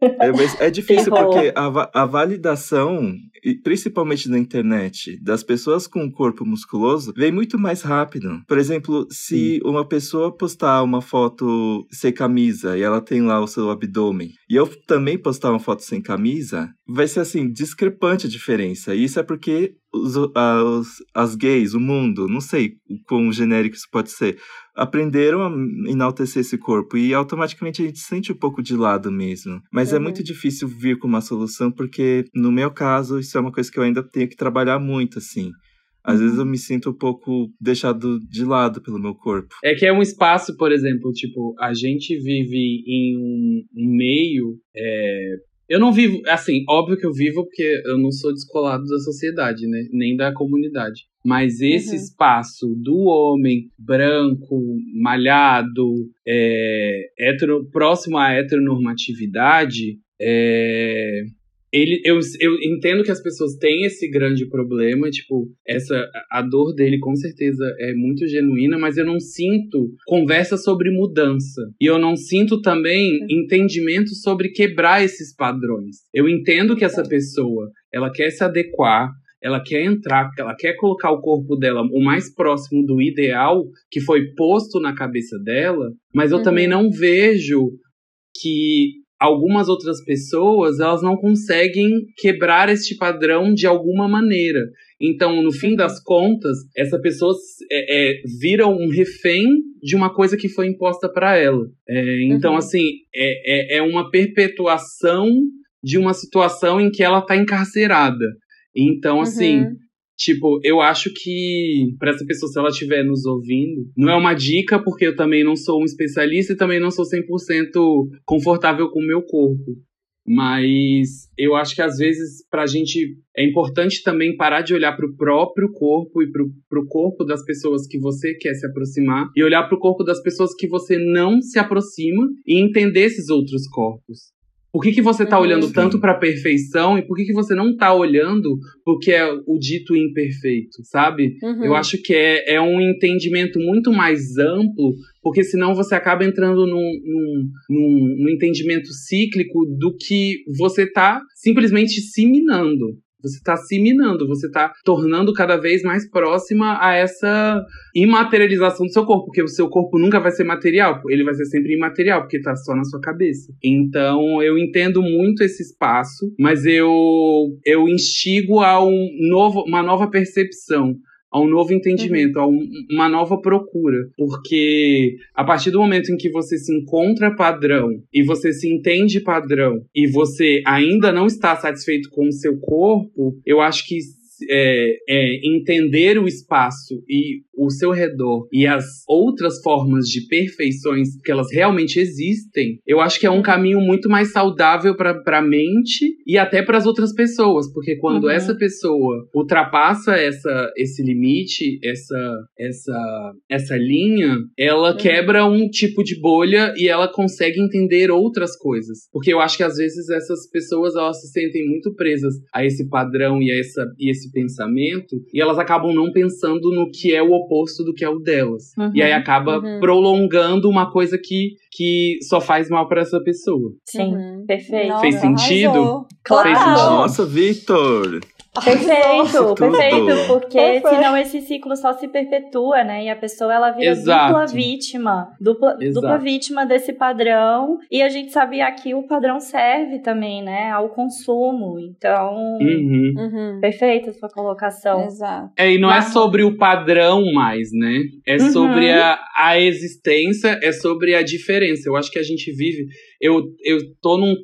É, é difícil porque a, a validação, principalmente na internet, das pessoas com corpo musculoso, vem muito mais rápido. Por exemplo, se Sim. uma pessoa postar uma foto sem camisa e ela tem lá o seu abdômen, e eu também postar uma foto sem camisa, vai ser assim, discrepante a diferença. E isso é porque os, as, as gays, o mundo, não sei o quão genérico isso pode ser, aprenderam a enaltecer esse corpo e automaticamente a gente sente um pouco de lado mesmo. Mas é uhum. é muito difícil vir com uma solução porque, no meu caso, isso é uma coisa que eu ainda tenho que trabalhar muito, assim. Às vezes eu uhum. me sinto um pouco deixado de lado pelo meu corpo. É que é um espaço, por exemplo, tipo, a gente vive em um meio é, eu não vivo, assim, óbvio que eu vivo porque eu não sou descolado da sociedade, né? Nem da comunidade. Mas esse uhum. espaço do homem branco, malhado, é, hetero, próximo à heteronormatividade, é, ele, eu, eu entendo que as pessoas têm esse grande problema, tipo, essa a dor dele com certeza é muito genuína, mas eu não sinto conversa sobre mudança. E eu não sinto também entendimento sobre quebrar esses padrões. Eu entendo que essa pessoa, ela quer se adequar, ela quer entrar, ela quer colocar o corpo dela o mais próximo do ideal que foi posto na cabeça dela, mas eu uhum. também não vejo que algumas outras pessoas elas não conseguem quebrar este padrão de alguma maneira. Então, no fim das contas, essa pessoa é, é, vira um refém de uma coisa que foi imposta para ela. É, então, uhum. assim, é, é, é uma perpetuação de uma situação em que ela está encarcerada. Então, assim, uhum. Tipo, eu acho que para essa pessoa, se ela estiver nos ouvindo, não é uma dica, porque eu também não sou um especialista e também não sou 100% confortável com o meu corpo. Mas eu acho que às vezes para a gente é importante também parar de olhar para o próprio corpo e para o corpo das pessoas que você quer se aproximar e olhar para o corpo das pessoas que você não se aproxima e entender esses outros corpos. Por que, que você está olhando Sim. tanto para a perfeição e por que, que você não está olhando porque é o dito imperfeito, sabe? Uhum. Eu acho que é, é um entendimento muito mais amplo, porque senão você acaba entrando num, num, num, num entendimento cíclico do que você está simplesmente se minando. Você está se minando, você está tornando cada vez mais próxima a essa imaterialização do seu corpo, porque o seu corpo nunca vai ser material, ele vai ser sempre imaterial, porque está só na sua cabeça. Então, eu entendo muito esse espaço, mas eu eu instigo a um novo, uma nova percepção a um novo entendimento, uhum. a um, uma nova procura. Porque a partir do momento em que você se encontra padrão e você se entende padrão e você ainda não está satisfeito com o seu corpo, eu acho que é, é, entender o espaço e o seu redor e as outras formas de perfeições que elas realmente existem, eu acho que é um caminho muito mais saudável para a mente e até para as outras pessoas, porque quando uhum. essa pessoa ultrapassa essa, esse limite, essa, essa, essa linha, ela uhum. quebra um tipo de bolha e ela consegue entender outras coisas. Porque eu acho que às vezes essas pessoas elas se sentem muito presas a esse padrão e a essa, e esse pensamento e elas acabam não pensando no que é o oposto do que é o delas. Uhum, e aí acaba uhum. prolongando uma coisa que, que só faz mal para essa pessoa. Sim, uhum. perfeito. Nossa, Fez sentido? Claro. Fez sentido? Nossa, Victor! Perfeito, perfeito, porque senão esse ciclo só se perpetua, né? E a pessoa ela vira Exato. dupla vítima, dupla, dupla vítima desse padrão. E a gente sabe aqui o padrão serve também, né? Ao consumo. Então, uhum. Uhum. perfeita a sua colocação. Exato. É, e não é Mas... é sobre o padrão mais, né? É uhum. sobre a, a existência, é sobre a diferença. Eu acho que a gente vive eu, eu tô num.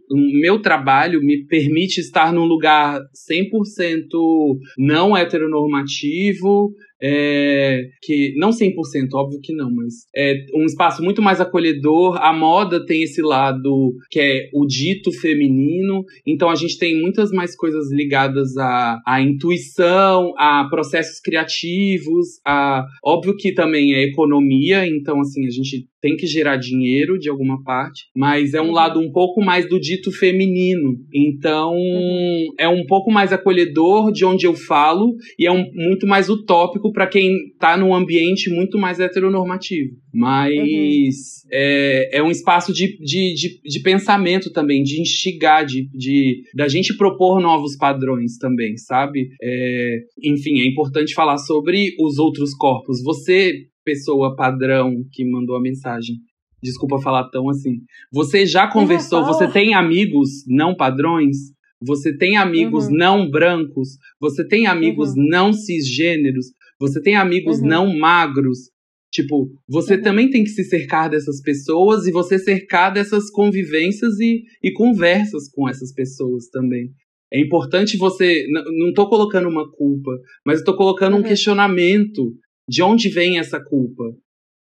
meu trabalho me permite estar num lugar 100% não heteronormativo, é, que não 100%, óbvio que não, mas é um espaço muito mais acolhedor. A moda tem esse lado que é o dito feminino, então a gente tem muitas mais coisas ligadas à, à intuição, a processos criativos, a óbvio que também é economia, então assim a gente tem que gerar dinheiro de alguma parte, mas é um uhum. lado um pouco mais do dito feminino. Então, uhum. é um pouco mais acolhedor de onde eu falo e é um, muito mais utópico para quem está num ambiente muito mais heteronormativo. Mas uhum. é, é um espaço de, de, de, de, pensamento também, de instigar, de, de da gente propor novos padrões também, sabe? É, enfim, é importante falar sobre os outros corpos. Você, pessoa padrão que mandou a mensagem, desculpa falar tão assim. Você já conversou, você tem amigos não padrões? Você tem amigos uhum. não brancos? Você tem amigos uhum. não cisgêneros? Você tem amigos uhum. não magros? Tipo, você uhum. também tem que se cercar dessas pessoas e você cercar dessas convivências e, e conversas com essas pessoas também. É importante você. Não estou colocando uma culpa, mas estou colocando um uhum. questionamento de onde vem essa culpa.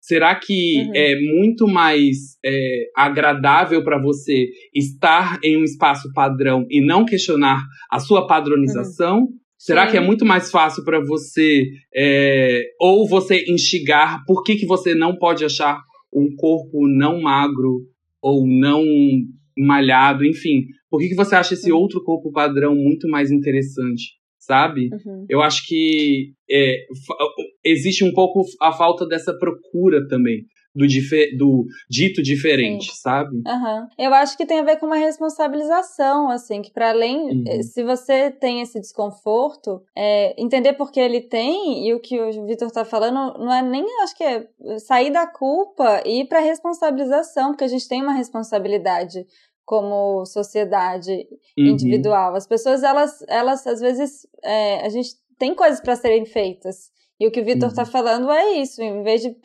Será que uhum. é muito mais é, agradável para você estar em um espaço padrão e não questionar a sua padronização? Uhum. Será Sim. que é muito mais fácil para você é, ou você instigar por que, que você não pode achar um corpo não magro ou não malhado, enfim? Por que, que você acha esse outro corpo padrão muito mais interessante? Sabe? Uhum. Eu acho que é, existe um pouco a falta dessa procura também do, do dito diferente, Sim. sabe? Uhum. Eu acho que tem a ver com uma responsabilização, assim, que para além, uhum. Eh, se você tem esse desconforto, é, entender por que ele tem e o que o Vitor tá falando não é nem, acho que é sair da culpa e ir para responsabilização, porque a gente tem uma responsabilidade como sociedade uhum. individual. As pessoas, elas, elas às vezes, é, a gente tem coisas para serem feitas. E o que o Vitor está uhum. falando é isso, em vez de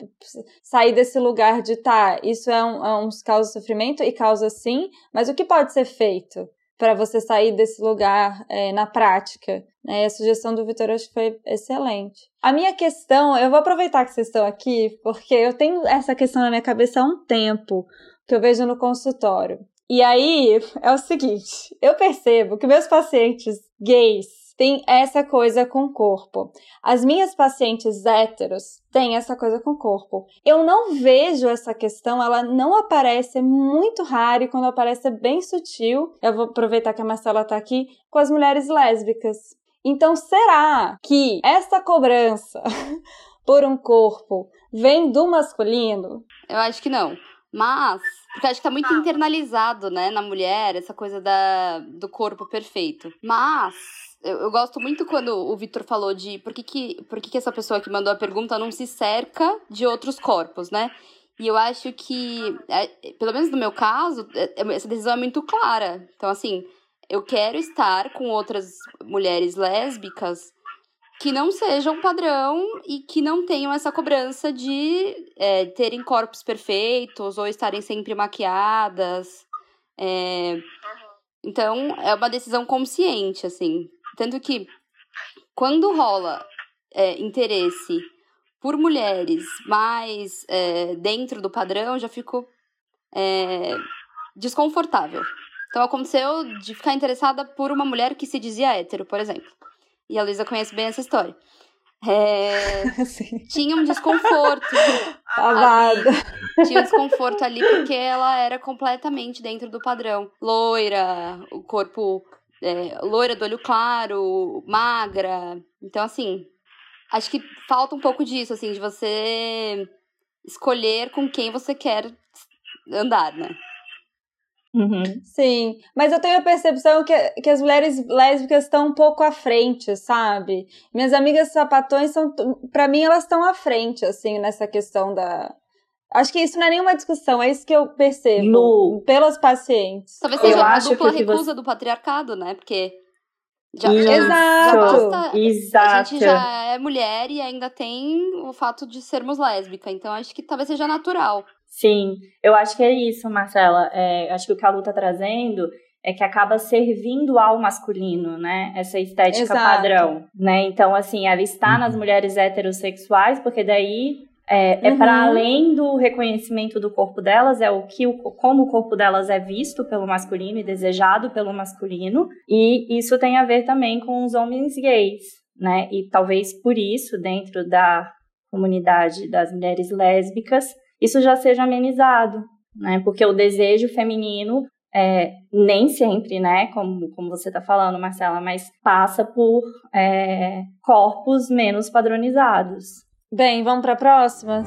sair desse lugar de tá, isso é um, é um causa sofrimento e causa sim, mas o que pode ser feito para você sair desse lugar é, na prática? É, a sugestão do Vitor acho que foi excelente. A minha questão, eu vou aproveitar que vocês estão aqui, porque eu tenho essa questão na minha cabeça há um tempo, que eu vejo no consultório. E aí é o seguinte, eu percebo que meus pacientes gays tem essa coisa com o corpo. As minhas pacientes héteros têm essa coisa com o corpo. Eu não vejo essa questão, ela não aparece, é muito raro e quando aparece é bem sutil. Eu vou aproveitar que a Marcela tá aqui com as mulheres lésbicas. Então, será que essa cobrança por um corpo vem do masculino? Eu acho que não. Mas, porque acho que tá muito internalizado, né, na mulher, essa coisa da, do corpo perfeito. Mas, eu, eu, gosto muito quando o Vitor falou de por que, que, por que, que essa pessoa que mandou a pergunta não se cerca de outros corpos, né? E eu acho que, é, pelo menos no meu caso, é, é, essa decisão é muito clara. Então, assim, eu quero estar com outras mulheres lésbicas que não sejam padrão e que não tenham essa cobrança de é, terem corpos perfeitos ou estarem sempre maquiadas. É... Então, é uma decisão consciente, assim. Tanto que quando rola é, interesse por mulheres mais é, dentro do padrão, já fico é, desconfortável. Então aconteceu de ficar interessada por uma mulher que se dizia hétero, por exemplo. E a Luísa conhece bem essa história. É... tinha um desconforto. ali. Tinha um desconforto ali porque ela era completamente dentro do padrão. Loira, o corpo é, loira do olho claro, magra. Então, assim, acho que falta um pouco disso, assim, de você escolher com quem você quer andar, né? Uhum. Sim, mas eu tenho a percepção que, que as mulheres lésbicas estão um pouco à frente, sabe? Minhas amigas sapatões são, para mim, elas estão à frente, assim, nessa questão da. Acho que isso não é nenhuma discussão, é isso que eu percebo no... pelas pacientes. Talvez seja a dupla recusa você... do patriarcado, né? Porque já, Exato. Já basta, Exato. A gente já é mulher e ainda tem o fato de sermos lésbica. Então acho que talvez seja natural. Sim, eu acho que é isso, Marcela. É, acho que o que a Lu tá trazendo é que acaba servindo ao masculino, né? Essa estética Exato. padrão, né? Então, assim, ela está uhum. nas mulheres heterossexuais, porque daí é, é uhum. para além do reconhecimento do corpo delas, é o que o, como o corpo delas é visto pelo masculino e desejado pelo masculino, e isso tem a ver também com os homens gays, né? E talvez por isso, dentro da comunidade das mulheres lésbicas, isso já seja amenizado, né? Porque o desejo feminino é, nem sempre, né, como, como você está falando, Marcela, mas passa por é, corpos menos padronizados. Bem, vamos para a próxima?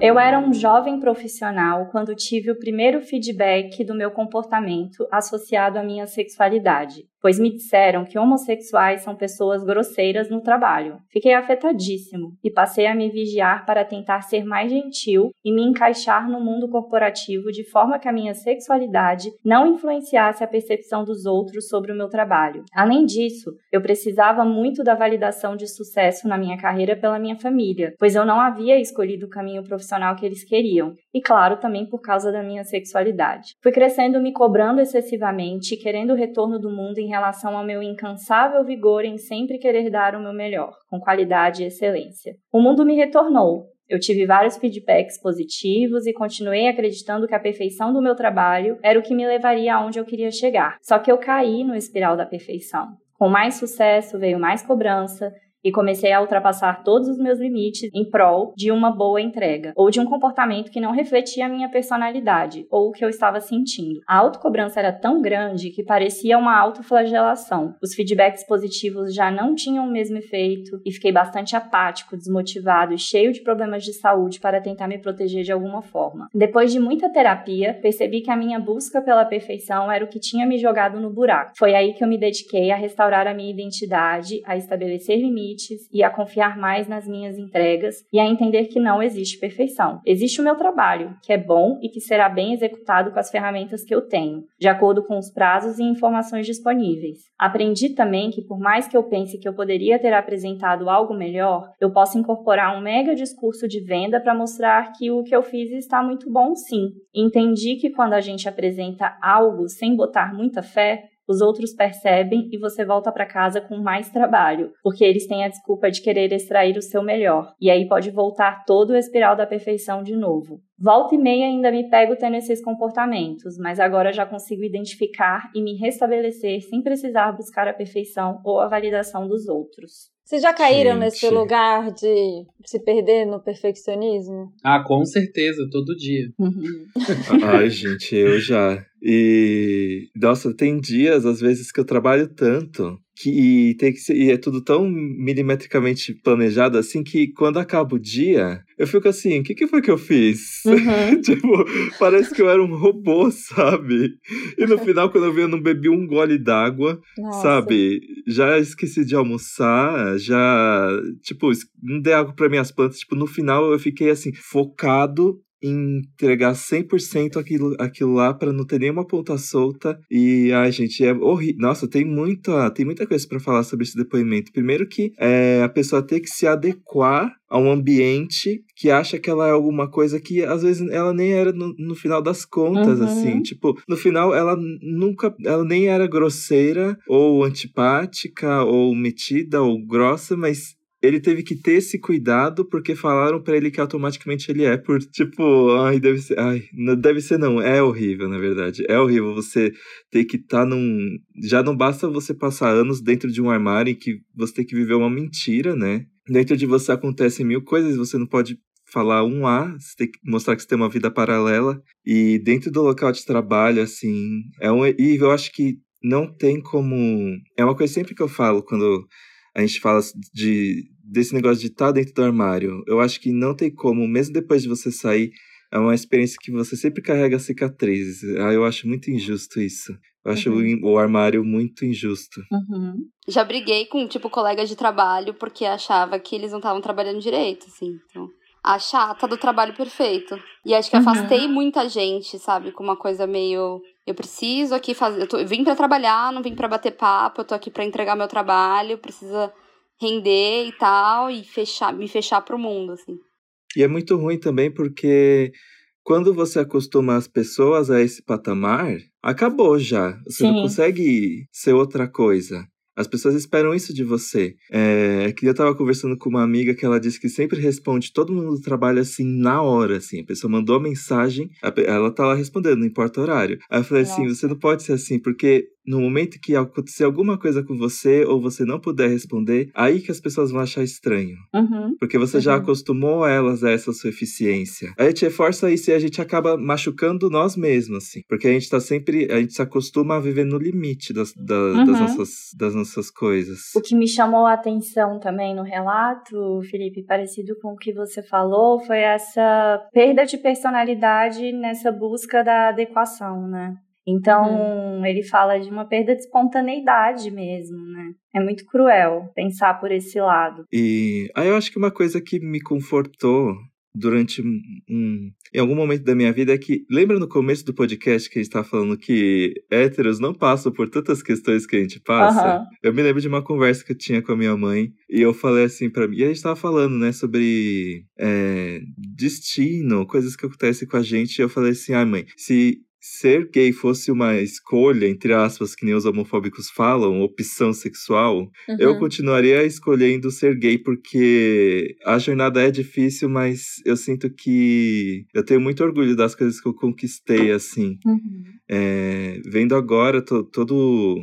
Eu era um jovem profissional quando tive o primeiro feedback do meu comportamento associado à minha sexualidade pois me disseram que homossexuais são pessoas grosseiras no trabalho. Fiquei afetadíssimo e passei a me vigiar para tentar ser mais gentil e me encaixar no mundo corporativo de forma que a minha sexualidade não influenciasse a percepção dos outros sobre o meu trabalho. Além disso, eu precisava muito da validação de sucesso na minha carreira pela minha família, pois eu não havia escolhido o caminho profissional que eles queriam, e claro, também por causa da minha sexualidade. Fui crescendo me cobrando excessivamente, querendo o retorno do mundo em relação ao meu incansável vigor em sempre querer dar o meu melhor, com qualidade e excelência. O mundo me retornou. Eu tive vários feedbacks positivos e continuei acreditando que a perfeição do meu trabalho era o que me levaria aonde eu queria chegar. Só que eu caí no espiral da perfeição. Com mais sucesso veio mais cobrança, e comecei a ultrapassar todos os meus limites em prol de uma boa entrega ou de um comportamento que não refletia a minha personalidade ou o que eu estava sentindo. A autocobrança era tão grande que parecia uma autoflagelação. Os feedbacks positivos já não tinham o mesmo efeito e fiquei bastante apático, desmotivado e cheio de problemas de saúde para tentar me proteger de alguma forma. Depois de muita terapia, percebi que a minha busca pela perfeição era o que tinha me jogado no buraco. Foi aí que eu me dediquei a restaurar a minha identidade, a estabelecer limites limites e a confiar mais nas minhas entregas e a entender que não existe perfeição. Existe o meu trabalho, que é bom e que será bem executado com as ferramentas que eu tenho, de acordo com os prazos e informações disponíveis. Aprendi também que, por mais que eu pense que eu poderia ter apresentado algo melhor, eu posso incorporar um mega discurso de venda para mostrar que o que eu fiz está muito bom sim. Entendi que quando a gente apresenta algo sem botar muita fé, os outros percebem e você volta para casa com mais trabalho, porque eles têm a desculpa de querer extrair o seu melhor. E aí pode voltar todo o espiral da perfeição de novo. Volta e meia ainda me pego tendo esses comportamentos, mas agora já consigo identificar e me restabelecer sem precisar buscar a perfeição ou a validação dos outros. Vocês já caíram Gente. nesse lugar de se perder no perfeccionismo? Ah, com certeza, todo dia. Uhum. Ai, gente, eu já. E, nossa, tem dias, às vezes, que eu trabalho tanto que tem que ser, e é tudo tão milimetricamente planejado assim que quando acaba o dia, eu fico assim, o que, que foi que eu fiz? Uhum. tipo, parece que eu era um robô, sabe? E no final, quando eu vi, eu não bebi um gole d'água, sabe? Já esqueci de almoçar, já, tipo, não dei água para minhas plantas. Tipo, no final eu fiquei assim, focado entregar 100% aquilo, aquilo lá para não ter nenhuma ponta solta. E, ai, gente, é horrível. Nossa, tem muita, tem muita coisa para falar sobre esse depoimento. Primeiro que é, a pessoa ter que se adequar a um ambiente que acha que ela é alguma coisa que às vezes ela nem era no, no final das contas, uhum. assim. Tipo, no final ela nunca, ela nem era grosseira ou antipática ou metida ou grossa, mas ele teve que ter esse cuidado porque falaram para ele que automaticamente ele é por tipo, ai, deve ser, ai, não deve ser não, é horrível, na verdade. É horrível você ter que estar tá num, já não basta você passar anos dentro de um armário em que você tem que viver uma mentira, né? Dentro de você acontecem mil coisas, você não pode falar um A, você tem que mostrar que você tem uma vida paralela e dentro do local de trabalho assim, é um e eu acho que não tem como, é uma coisa sempre que eu falo quando a gente fala de, desse negócio de estar tá dentro do armário. Eu acho que não tem como, mesmo depois de você sair, é uma experiência que você sempre carrega cicatrizes. Ah, eu acho muito injusto isso. Eu acho uhum. o, o, armário muito injusto. Uhum. Já briguei com, tipo, colegas de trabalho porque achava que eles não estavam trabalhando direito, assim. Então, a chata do trabalho perfeito. E acho que uhum. afastei muita gente, sabe? Com uma coisa meio. Eu preciso aqui fazer. Eu, tô, eu vim para trabalhar, não vim para bater papo, eu tô aqui para entregar meu trabalho, precisa render e tal, e fechar, me fechar pro mundo, assim. E é muito ruim também porque quando você acostuma as pessoas a esse patamar, acabou já. Você Sim. não consegue ser outra coisa. As pessoas esperam isso de você. É, que eu tava conversando com uma amiga que ela disse que sempre responde todo mundo do trabalho assim na hora, assim. A pessoa mandou a mensagem, ela tá lá respondendo, não importa o horário. Aí eu falei Nossa. assim, você não pode ser assim, porque no momento que acontecer alguma coisa com você ou você não puder responder, aí que as pessoas vão achar estranho. Uhum. Porque você uhum. já acostumou elas a essa sua eficiência. A gente reforça isso e a gente acaba machucando nós mesmos, assim. Porque a gente tá sempre, a gente se acostuma a viver no limite das, da, uhum. das, nossas, das nossas coisas. O que me chamou a atenção também no relato, Felipe, parecido com o que você falou, foi essa perda de personalidade nessa busca da adequação, né? Então, uhum. ele fala de uma perda de espontaneidade mesmo, né? É muito cruel pensar por esse lado. E aí eu acho que uma coisa que me confortou durante um, em algum momento da minha vida é que lembra no começo do podcast que a gente estava falando que héteros não passam por tantas questões que a gente passa. Uhum. Eu me lembro de uma conversa que eu tinha com a minha mãe e eu falei assim para mim, e a gente estava falando, né, sobre é, destino, coisas que acontecem com a gente. E eu falei assim, ai ah, mãe, se ser gay fosse uma escolha, entre aspas, que nem os homofóbicos falam, opção sexual, uhum. eu continuaria escolhendo ser gay porque a jornada é difícil, mas eu sinto que eu tenho muito orgulho das coisas que eu conquistei, assim. Uhum. É, vendo agora to, todo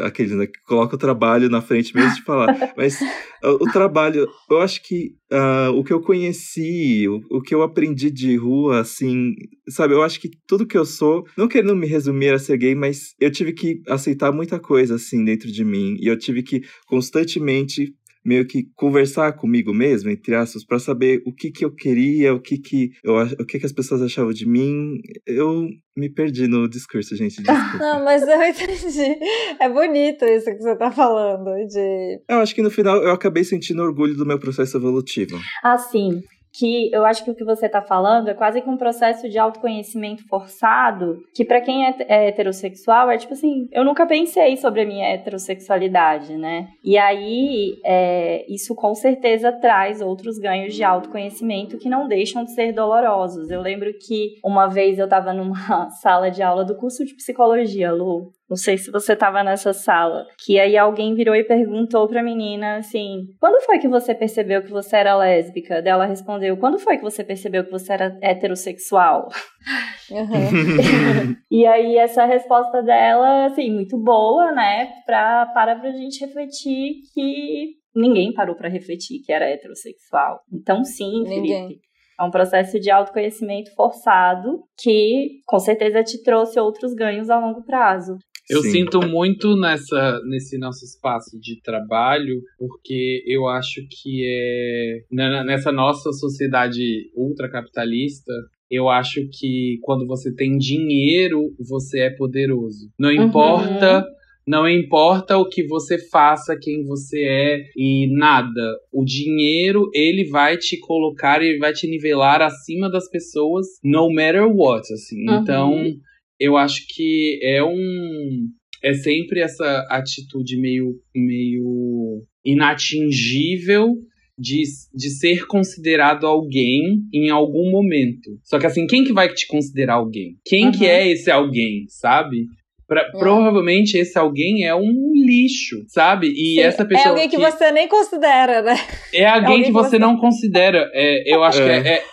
aquele né, que coloca o trabalho na frente mesmo de falar. Mas o, o trabalho, eu acho que uh, o que eu conheci, o, o, que eu aprendi de rua, assim, sabe, eu acho que tudo que eu sou, não querendo me resumir a ser gay, mas eu tive que aceitar muita coisa, assim, dentro de mim. E eu tive que constantemente meio que conversar comigo mesmo, entre aspas, para saber o que que eu queria, o que que eu o que que as pessoas achavam de mim. Eu me perdi no discurso, gente. Desculpa. Não, mas eu entendi. É bonito isso que você tá falando de Eu acho que no final eu acabei sentindo orgulho do meu processo evolutivo. Ah, sim que eu acho que o que você está falando é quase que um processo de autoconhecimento forçado, que para quem é, é, heterossexual é tipo assim, eu nunca pensei sobre a minha heterossexualidade, né? E aí é, isso com certeza traz outros ganhos de autoconhecimento que não deixam de ser dolorosos. Eu lembro que uma vez eu estava numa sala de aula do curso de psicologia, Lu, não sei se você estava nessa sala. Que aí alguém virou e perguntou pra menina assim: quando foi que você percebeu que você era lésbica? Dela respondeu: quando foi que você percebeu que você era heterossexual? Uhum. e aí essa resposta dela, assim, muito boa, né? Pra, para pra gente refletir que ninguém parou para refletir que era heterossexual. Então, sim, ninguém. Felipe. É um processo de autoconhecimento forçado que com certeza te trouxe outros ganhos a longo prazo. Eu Sim. sinto muito nessa, nesse nosso espaço de trabalho, porque eu acho que é nessa nossa sociedade ultracapitalista, eu acho que quando você tem dinheiro, você é poderoso. Não uhum. importa Não importa o que você faça, quem você é e nada. O dinheiro, ele vai te colocar, ele vai te nivelar acima das pessoas, no matter what, assim. Uhum. Então, eu acho que é um é sempre essa atitude meio meio inatingível de, de ser considerado alguém em algum momento. Só que assim, quem que vai te considerar alguém? Quem uhum. que é esse alguém, sabe? Pra, é. Provavelmente esse alguém é um lixo, sabe? E Sim, essa é pessoa. É alguém que, que, você nem considera, né? É alguém, é alguém que, você, você não considera. É, eu acho que é,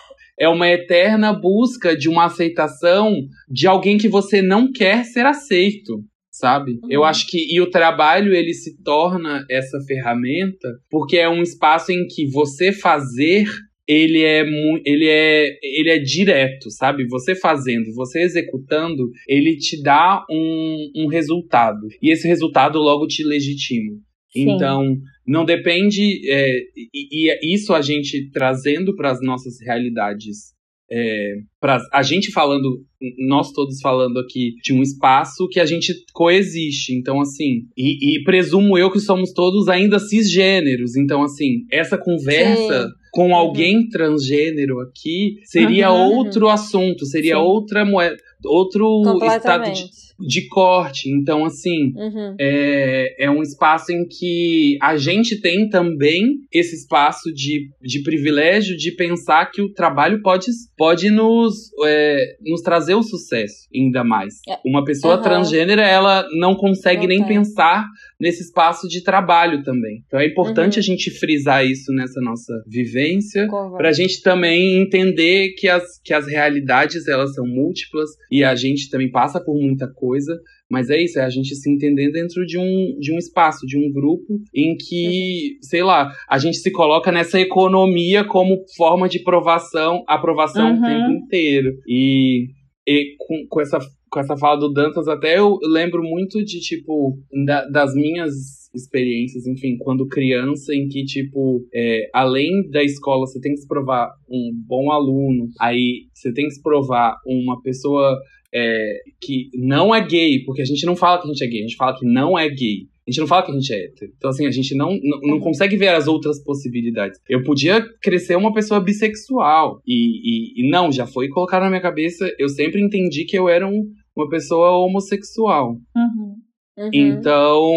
é, uma eterna busca de uma aceitação de alguém que você não quer ser aceito sabe? Uhum. Eu acho que e o trabalho ele se torna essa ferramenta porque é um espaço em que você fazer ele é ele é ele é direto, sabe? Você fazendo, você executando, ele te dá um, um resultado e esse resultado logo te legitima. Sim. Então não depende é, e, e isso a gente trazendo para as nossas realidades é, pra, a gente falando, nós todos falando aqui de um espaço que a gente coexiste. Então, assim, e, e presumo eu que somos todos ainda cisgêneros. Então, assim, essa conversa. Sim. Com uhum. alguém transgênero aqui seria uhum, outro uhum. assunto, seria Sim. outra moeda, outro estado de, de corte. Então, assim, uhum. é, é um espaço em que a gente tem também esse espaço de, de privilégio de pensar que o trabalho pode, pode nos, é, nos trazer o sucesso, ainda mais. É. Uma pessoa uhum. transgênera, ela não consegue não nem pensar nesse espaço de trabalho também. Então é importante uhum. a gente frisar isso nessa nossa vivência, para a gente também entender que as, que as realidades elas são múltiplas e a gente também passa por muita coisa, mas é isso, é a gente se entender dentro de um, de um espaço, de um grupo em que, sei lá, a gente se coloca nessa economia como forma de provação, aprovação uhum. o tempo inteiro. E, e com, com, essa, com essa fala do Dantas, até eu lembro muito de, tipo, da, das minhas experiências, enfim, quando criança, em que, tipo, é, além da escola, você tem que se provar um bom aluno, aí você tem que se provar uma pessoa é, que não é gay, porque a gente não fala que a gente é gay, a gente fala que não é gay. A gente não fala que a gente é hétero. Então, assim, a gente não, não, não, consegue ver as outras possibilidades. Eu podia crescer uma pessoa bissexual. E, e, e não, já foi colocado na minha cabeça. Eu sempre entendi que eu era um, uma pessoa homossexual. Uhum. Uhum. Então,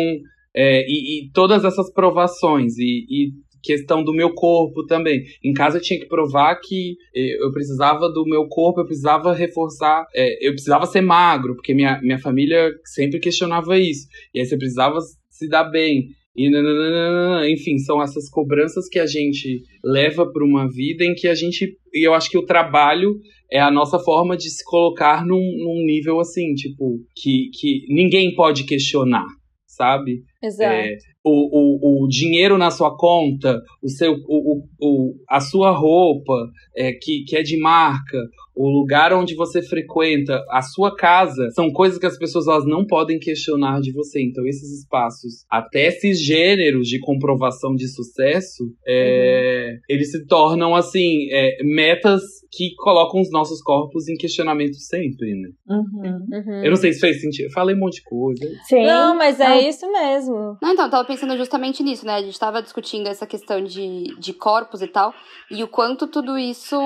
é, e, e, todas essas provações. E, e questão do meu corpo também. Em casa eu tinha que provar que eh, eu precisava do meu corpo, eu precisava reforçar, é, eu precisava ser magro, porque minha, minha família sempre questionava isso. E aí você precisava se dar bem. E nananana, enfim, são essas cobranças que a gente leva para uma vida em que a gente. E eu acho que o trabalho é a nossa forma de se colocar num, num nível assim, tipo, que, que ninguém pode questionar, sabe? Exato. É, o, o, o dinheiro na sua conta, o seu, o, o, a sua roupa é, que, que é de marca, o lugar onde você frequenta, a sua casa, são coisas que as pessoas elas não podem questionar de você. Então, esses espaços, até esses gêneros de comprovação de sucesso, é, uhum. eles se tornam, assim, é, metas que colocam os nossos corpos em questionamento sempre, né? Uhum. Uhum. Eu não sei se fez sentido. Eu falei um monte de coisa. Sim. Não, mas é não. isso mesmo. Não, então, eu tava pensando justamente nisso, né? A gente tava discutindo essa questão de, de corpos e tal, e o quanto tudo isso,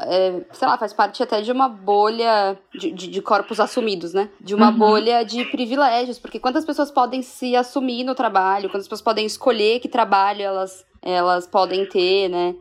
é, sei lá, faz parte parte até de uma bolha de, de, de corpos assumidos, né? De uma uhum. bolha de privilégios, porque quantas pessoas podem se assumir no trabalho, quantas pessoas podem escolher que trabalho elas, elas podem ter, né?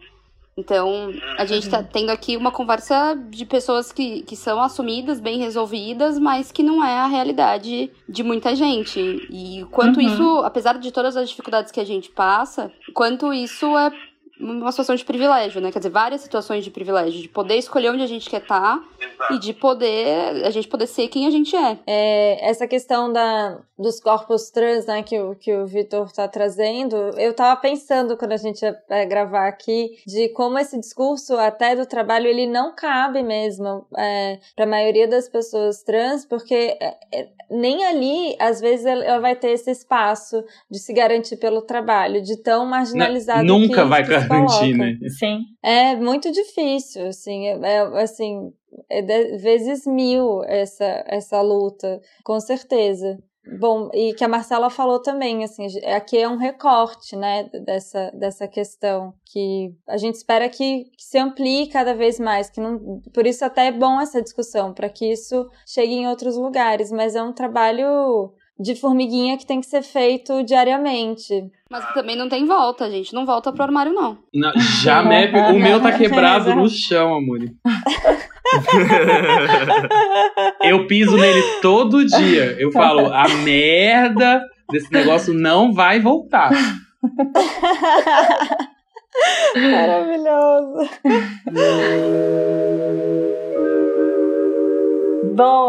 Então, a gente tá tendo aqui uma conversa de pessoas que, que são assumidas, bem resolvidas, mas que não é a realidade de muita gente. E quanto uhum. isso, apesar de todas as dificuldades que a gente passa, quanto isso é uma situação de privilégio, né? Quer dizer, várias situações de privilégio, de poder escolher onde a gente quer estar tá, e de poder a gente poder ser quem a gente é. é essa questão da, dos corpos trans, né, que, o, que o Vitor tá trazendo, eu tava pensando quando a gente ia é, gravar aqui de como esse discurso até do trabalho ele não cabe mesmo é, para a maioria das pessoas trans, porque é, é, nem ali às vezes ela vai ter esse espaço de se garantir pelo trabalho, de tão marginalizado. Não, nunca que, vai que garantir, né? Sim. É muito difícil, assim, é, é assim, é de, vezes mil essa, essa luta, com certeza. Bom, e que a Marcela falou também, assim, aqui é um recorte, né, dessa, dessa questão, que a gente espera que, que se amplie cada vez mais, que não, por isso até é bom essa discussão, para que isso chegue em outros lugares, mas é um trabalho de formiguinha que tem que ser feito diariamente. Mas também não tem volta, gente. Não volta pro armário, não. não já, me... o meu tá quebrado no chão, amor. eu piso nele todo dia. Eu falo, a merda desse negócio não vai voltar. Maravilhoso.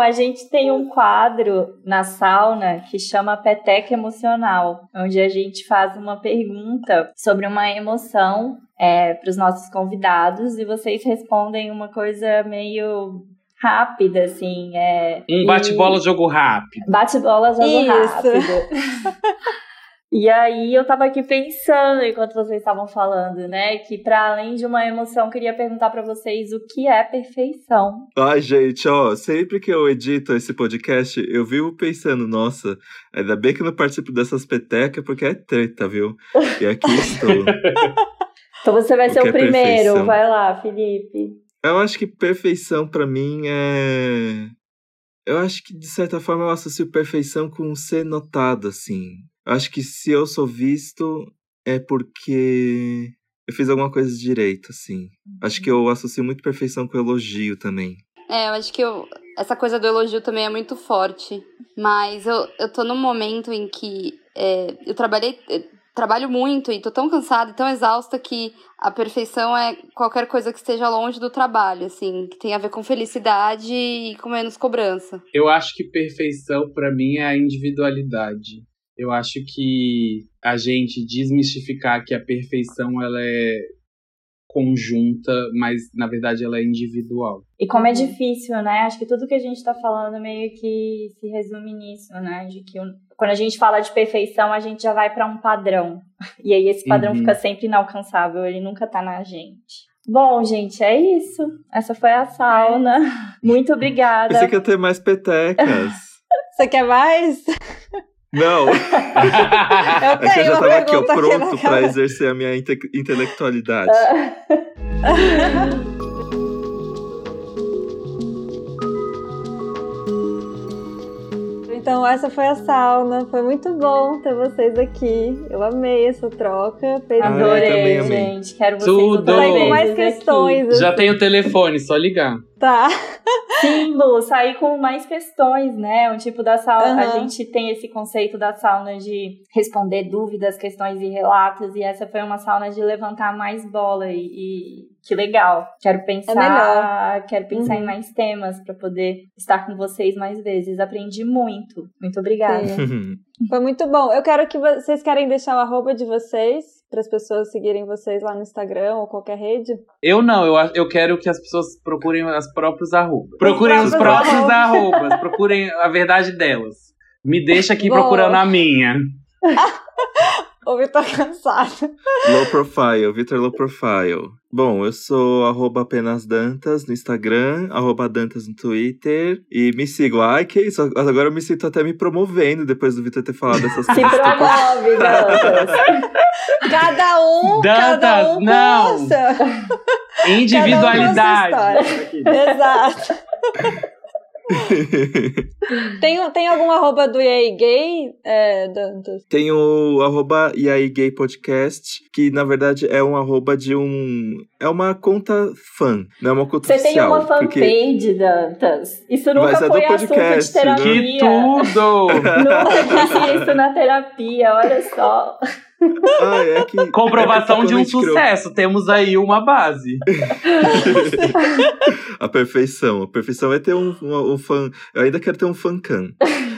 A gente tem um quadro na sauna que chama Peteca Emocional, onde a gente faz uma pergunta sobre uma emoção é, para os nossos convidados e vocês respondem uma coisa meio rápida, assim. É, um bate-bola, e... jogo rápido. Bate-bola, jogo Isso. rápido. E aí eu tava aqui pensando enquanto vocês estavam falando, né, que para além de uma emoção, queria perguntar para vocês o que é perfeição. Ai, gente, ó, sempre que eu edito esse podcast, eu vivo pensando, nossa, ainda bem que eu não participo dessas petecas porque é treta, viu? E aqui estou. então você vai o ser o é primeiro, perfeição? vai lá, Felipe. Eu acho que perfeição para mim é eu acho que de certa forma eu associo perfeição com ser notado assim. Acho que se eu sou visto é porque eu fiz alguma coisa direito, assim. Acho que eu uhum. associo muito perfeição com elogio também. É, eu acho que eu, essa coisa do elogio também é muito forte. Mas eu, eu tô num momento em que é, eu trabalhei. Eu trabalho muito e tô tão cansada e tão exausta que a perfeição é qualquer coisa que esteja longe do trabalho, assim, que tem a ver com felicidade e com menos cobrança. Eu acho que perfeição para mim é a individualidade. Eu acho que a gente desmistificar que a perfeição ela é conjunta, mas na verdade ela é individual. E como é difícil, né? Acho que tudo que a gente está falando meio que se resume nisso, né? De que quando a gente fala de perfeição, a gente já vai para um padrão. E aí esse padrão uhum. fica sempre inalcançável, ele nunca tá na gente. Bom, gente, é isso. Essa foi a sauna. Muito obrigada. Você quer ter mais petecas. Você quer mais? Não. eu, é que eu já tava aqui, ó, pronto para exercer a minha inte intelectualidade. Então, essa foi a sauna. Foi muito bom ter vocês aqui. Eu amei essa troca. Adorei, gente. Quero vocês Tudo. com mais questões. Assim. Já tem o telefone, só ligar. Tá. Sim, Lu, sair com mais questões, né? Um tipo da sauna. Uhum. A gente tem esse conceito da sauna de responder dúvidas, questões e relatos. E essa foi uma sauna de levantar mais bola. E, e que legal. Quero pensar. É quero pensar uhum. em mais temas para poder estar com vocês mais vezes. Aprendi muito. Muito obrigada. Foi muito bom. Eu quero que vocês querem deixar o arroba de vocês para as pessoas seguirem vocês lá no Instagram ou qualquer rede? Eu não, eu, eu quero que as pessoas procurem as próprias arrobas. Procurem os próprios, os próprios arrobas, procurem a verdade delas. Me deixa aqui Boa. procurando a minha. o Vitor cansado. Low profile, Vitor Low profile. Bom, eu sou arroba apenas Dantas no Instagram, arroba Dantas no Twitter. E me sigam. Ai, que isso. Agora eu me sinto até me promovendo depois do Vitor ter falado essas coisas. Se promove, Dantas. cada um, Dantas, cada um não. Individualidade. Um Exato. tem, tem algum arroba do EA Gay, é, Dantas? Tem o arroba EA Gay Podcast, que na verdade é um arroba de um. É uma conta fã, não é uma conta Você oficial. Você tem uma fanpage, porque... Dantas. Isso nunca Mas é foi podcast, assunto de terapia. Que tudo! nunca disse isso na terapia, olha só. Ah, é que, Comprovação é de um sucesso. Temos aí uma base. a perfeição. A perfeição é ter um, um, um fã. Eu ainda quero ter um fancam.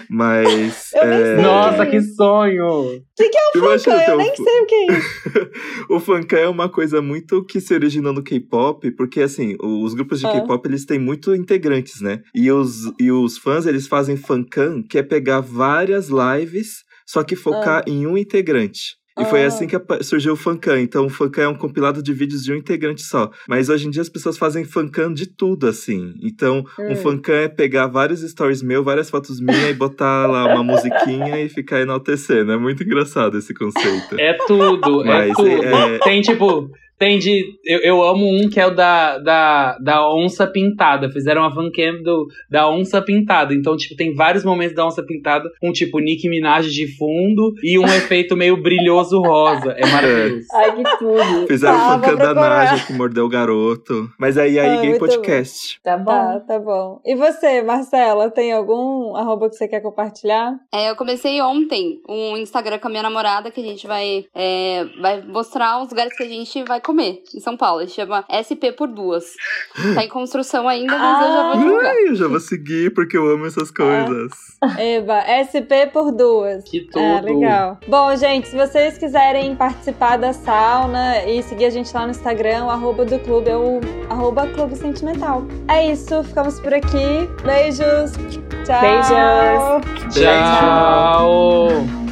Mas. é... Nossa, que sonho! O que, que, é o fancam? Eu um... nem sei o que é isso. o fancam é uma coisa muito que se originou no K-pop, porque assim, os grupos de ah. K-pop eles têm muito integrantes, né? E os, e os fãs eles fazem fancam, que é pegar várias lives, só que focar ah. em um integrante. E foi ah. assim que surgiu o Funkan. Então, o Funkan é um compilado de vídeos de um integrante só. Mas hoje em dia as pessoas fazem Funkan de tudo, assim. Então, hum. um Funkan é pegar vários stories meus, várias fotos minhas e botar lá uma musiquinha e ficar enaltecendo. É muito engraçado esse conceito. É tudo, é Mas é tudo. É... Tem, tipo, tem de. Eu, eu amo um que é o da, da, da onça pintada. Fizeram uma fancam do, da onça pintada. Então, tipo, tem vários momentos da onça pintada com, tipo, Nick Minaj de fundo e um efeito meio brilhoso rosa. É maravilhoso. Ai, que tudo. Fizeram ah, fancam da Naja que mordeu o garoto. Mas aí aí ah, Gay Podcast. Bom. Tá bom. Tá, tá bom. E você, Marcela, tem algum arroba que você quer compartilhar? É, eu comecei ontem um Instagram com a minha namorada que a gente vai, é, vai mostrar os lugares que a gente vai comer em São Paulo. Ele chama SP por duas. Tá em construção ainda, mas eu já vou divulgar. Ai, eu já vou seguir porque eu amo essas coisas. Eba, SP por duas. Que tudo. É, legal. Bom, gente, se vocês quiserem participar da sauna e seguir a gente lá no Instagram, o arroba do clube é o arroba clube sentimental. É isso, ficamos por aqui. Beijos. Tchau. Beijos. Tchau. Tchau.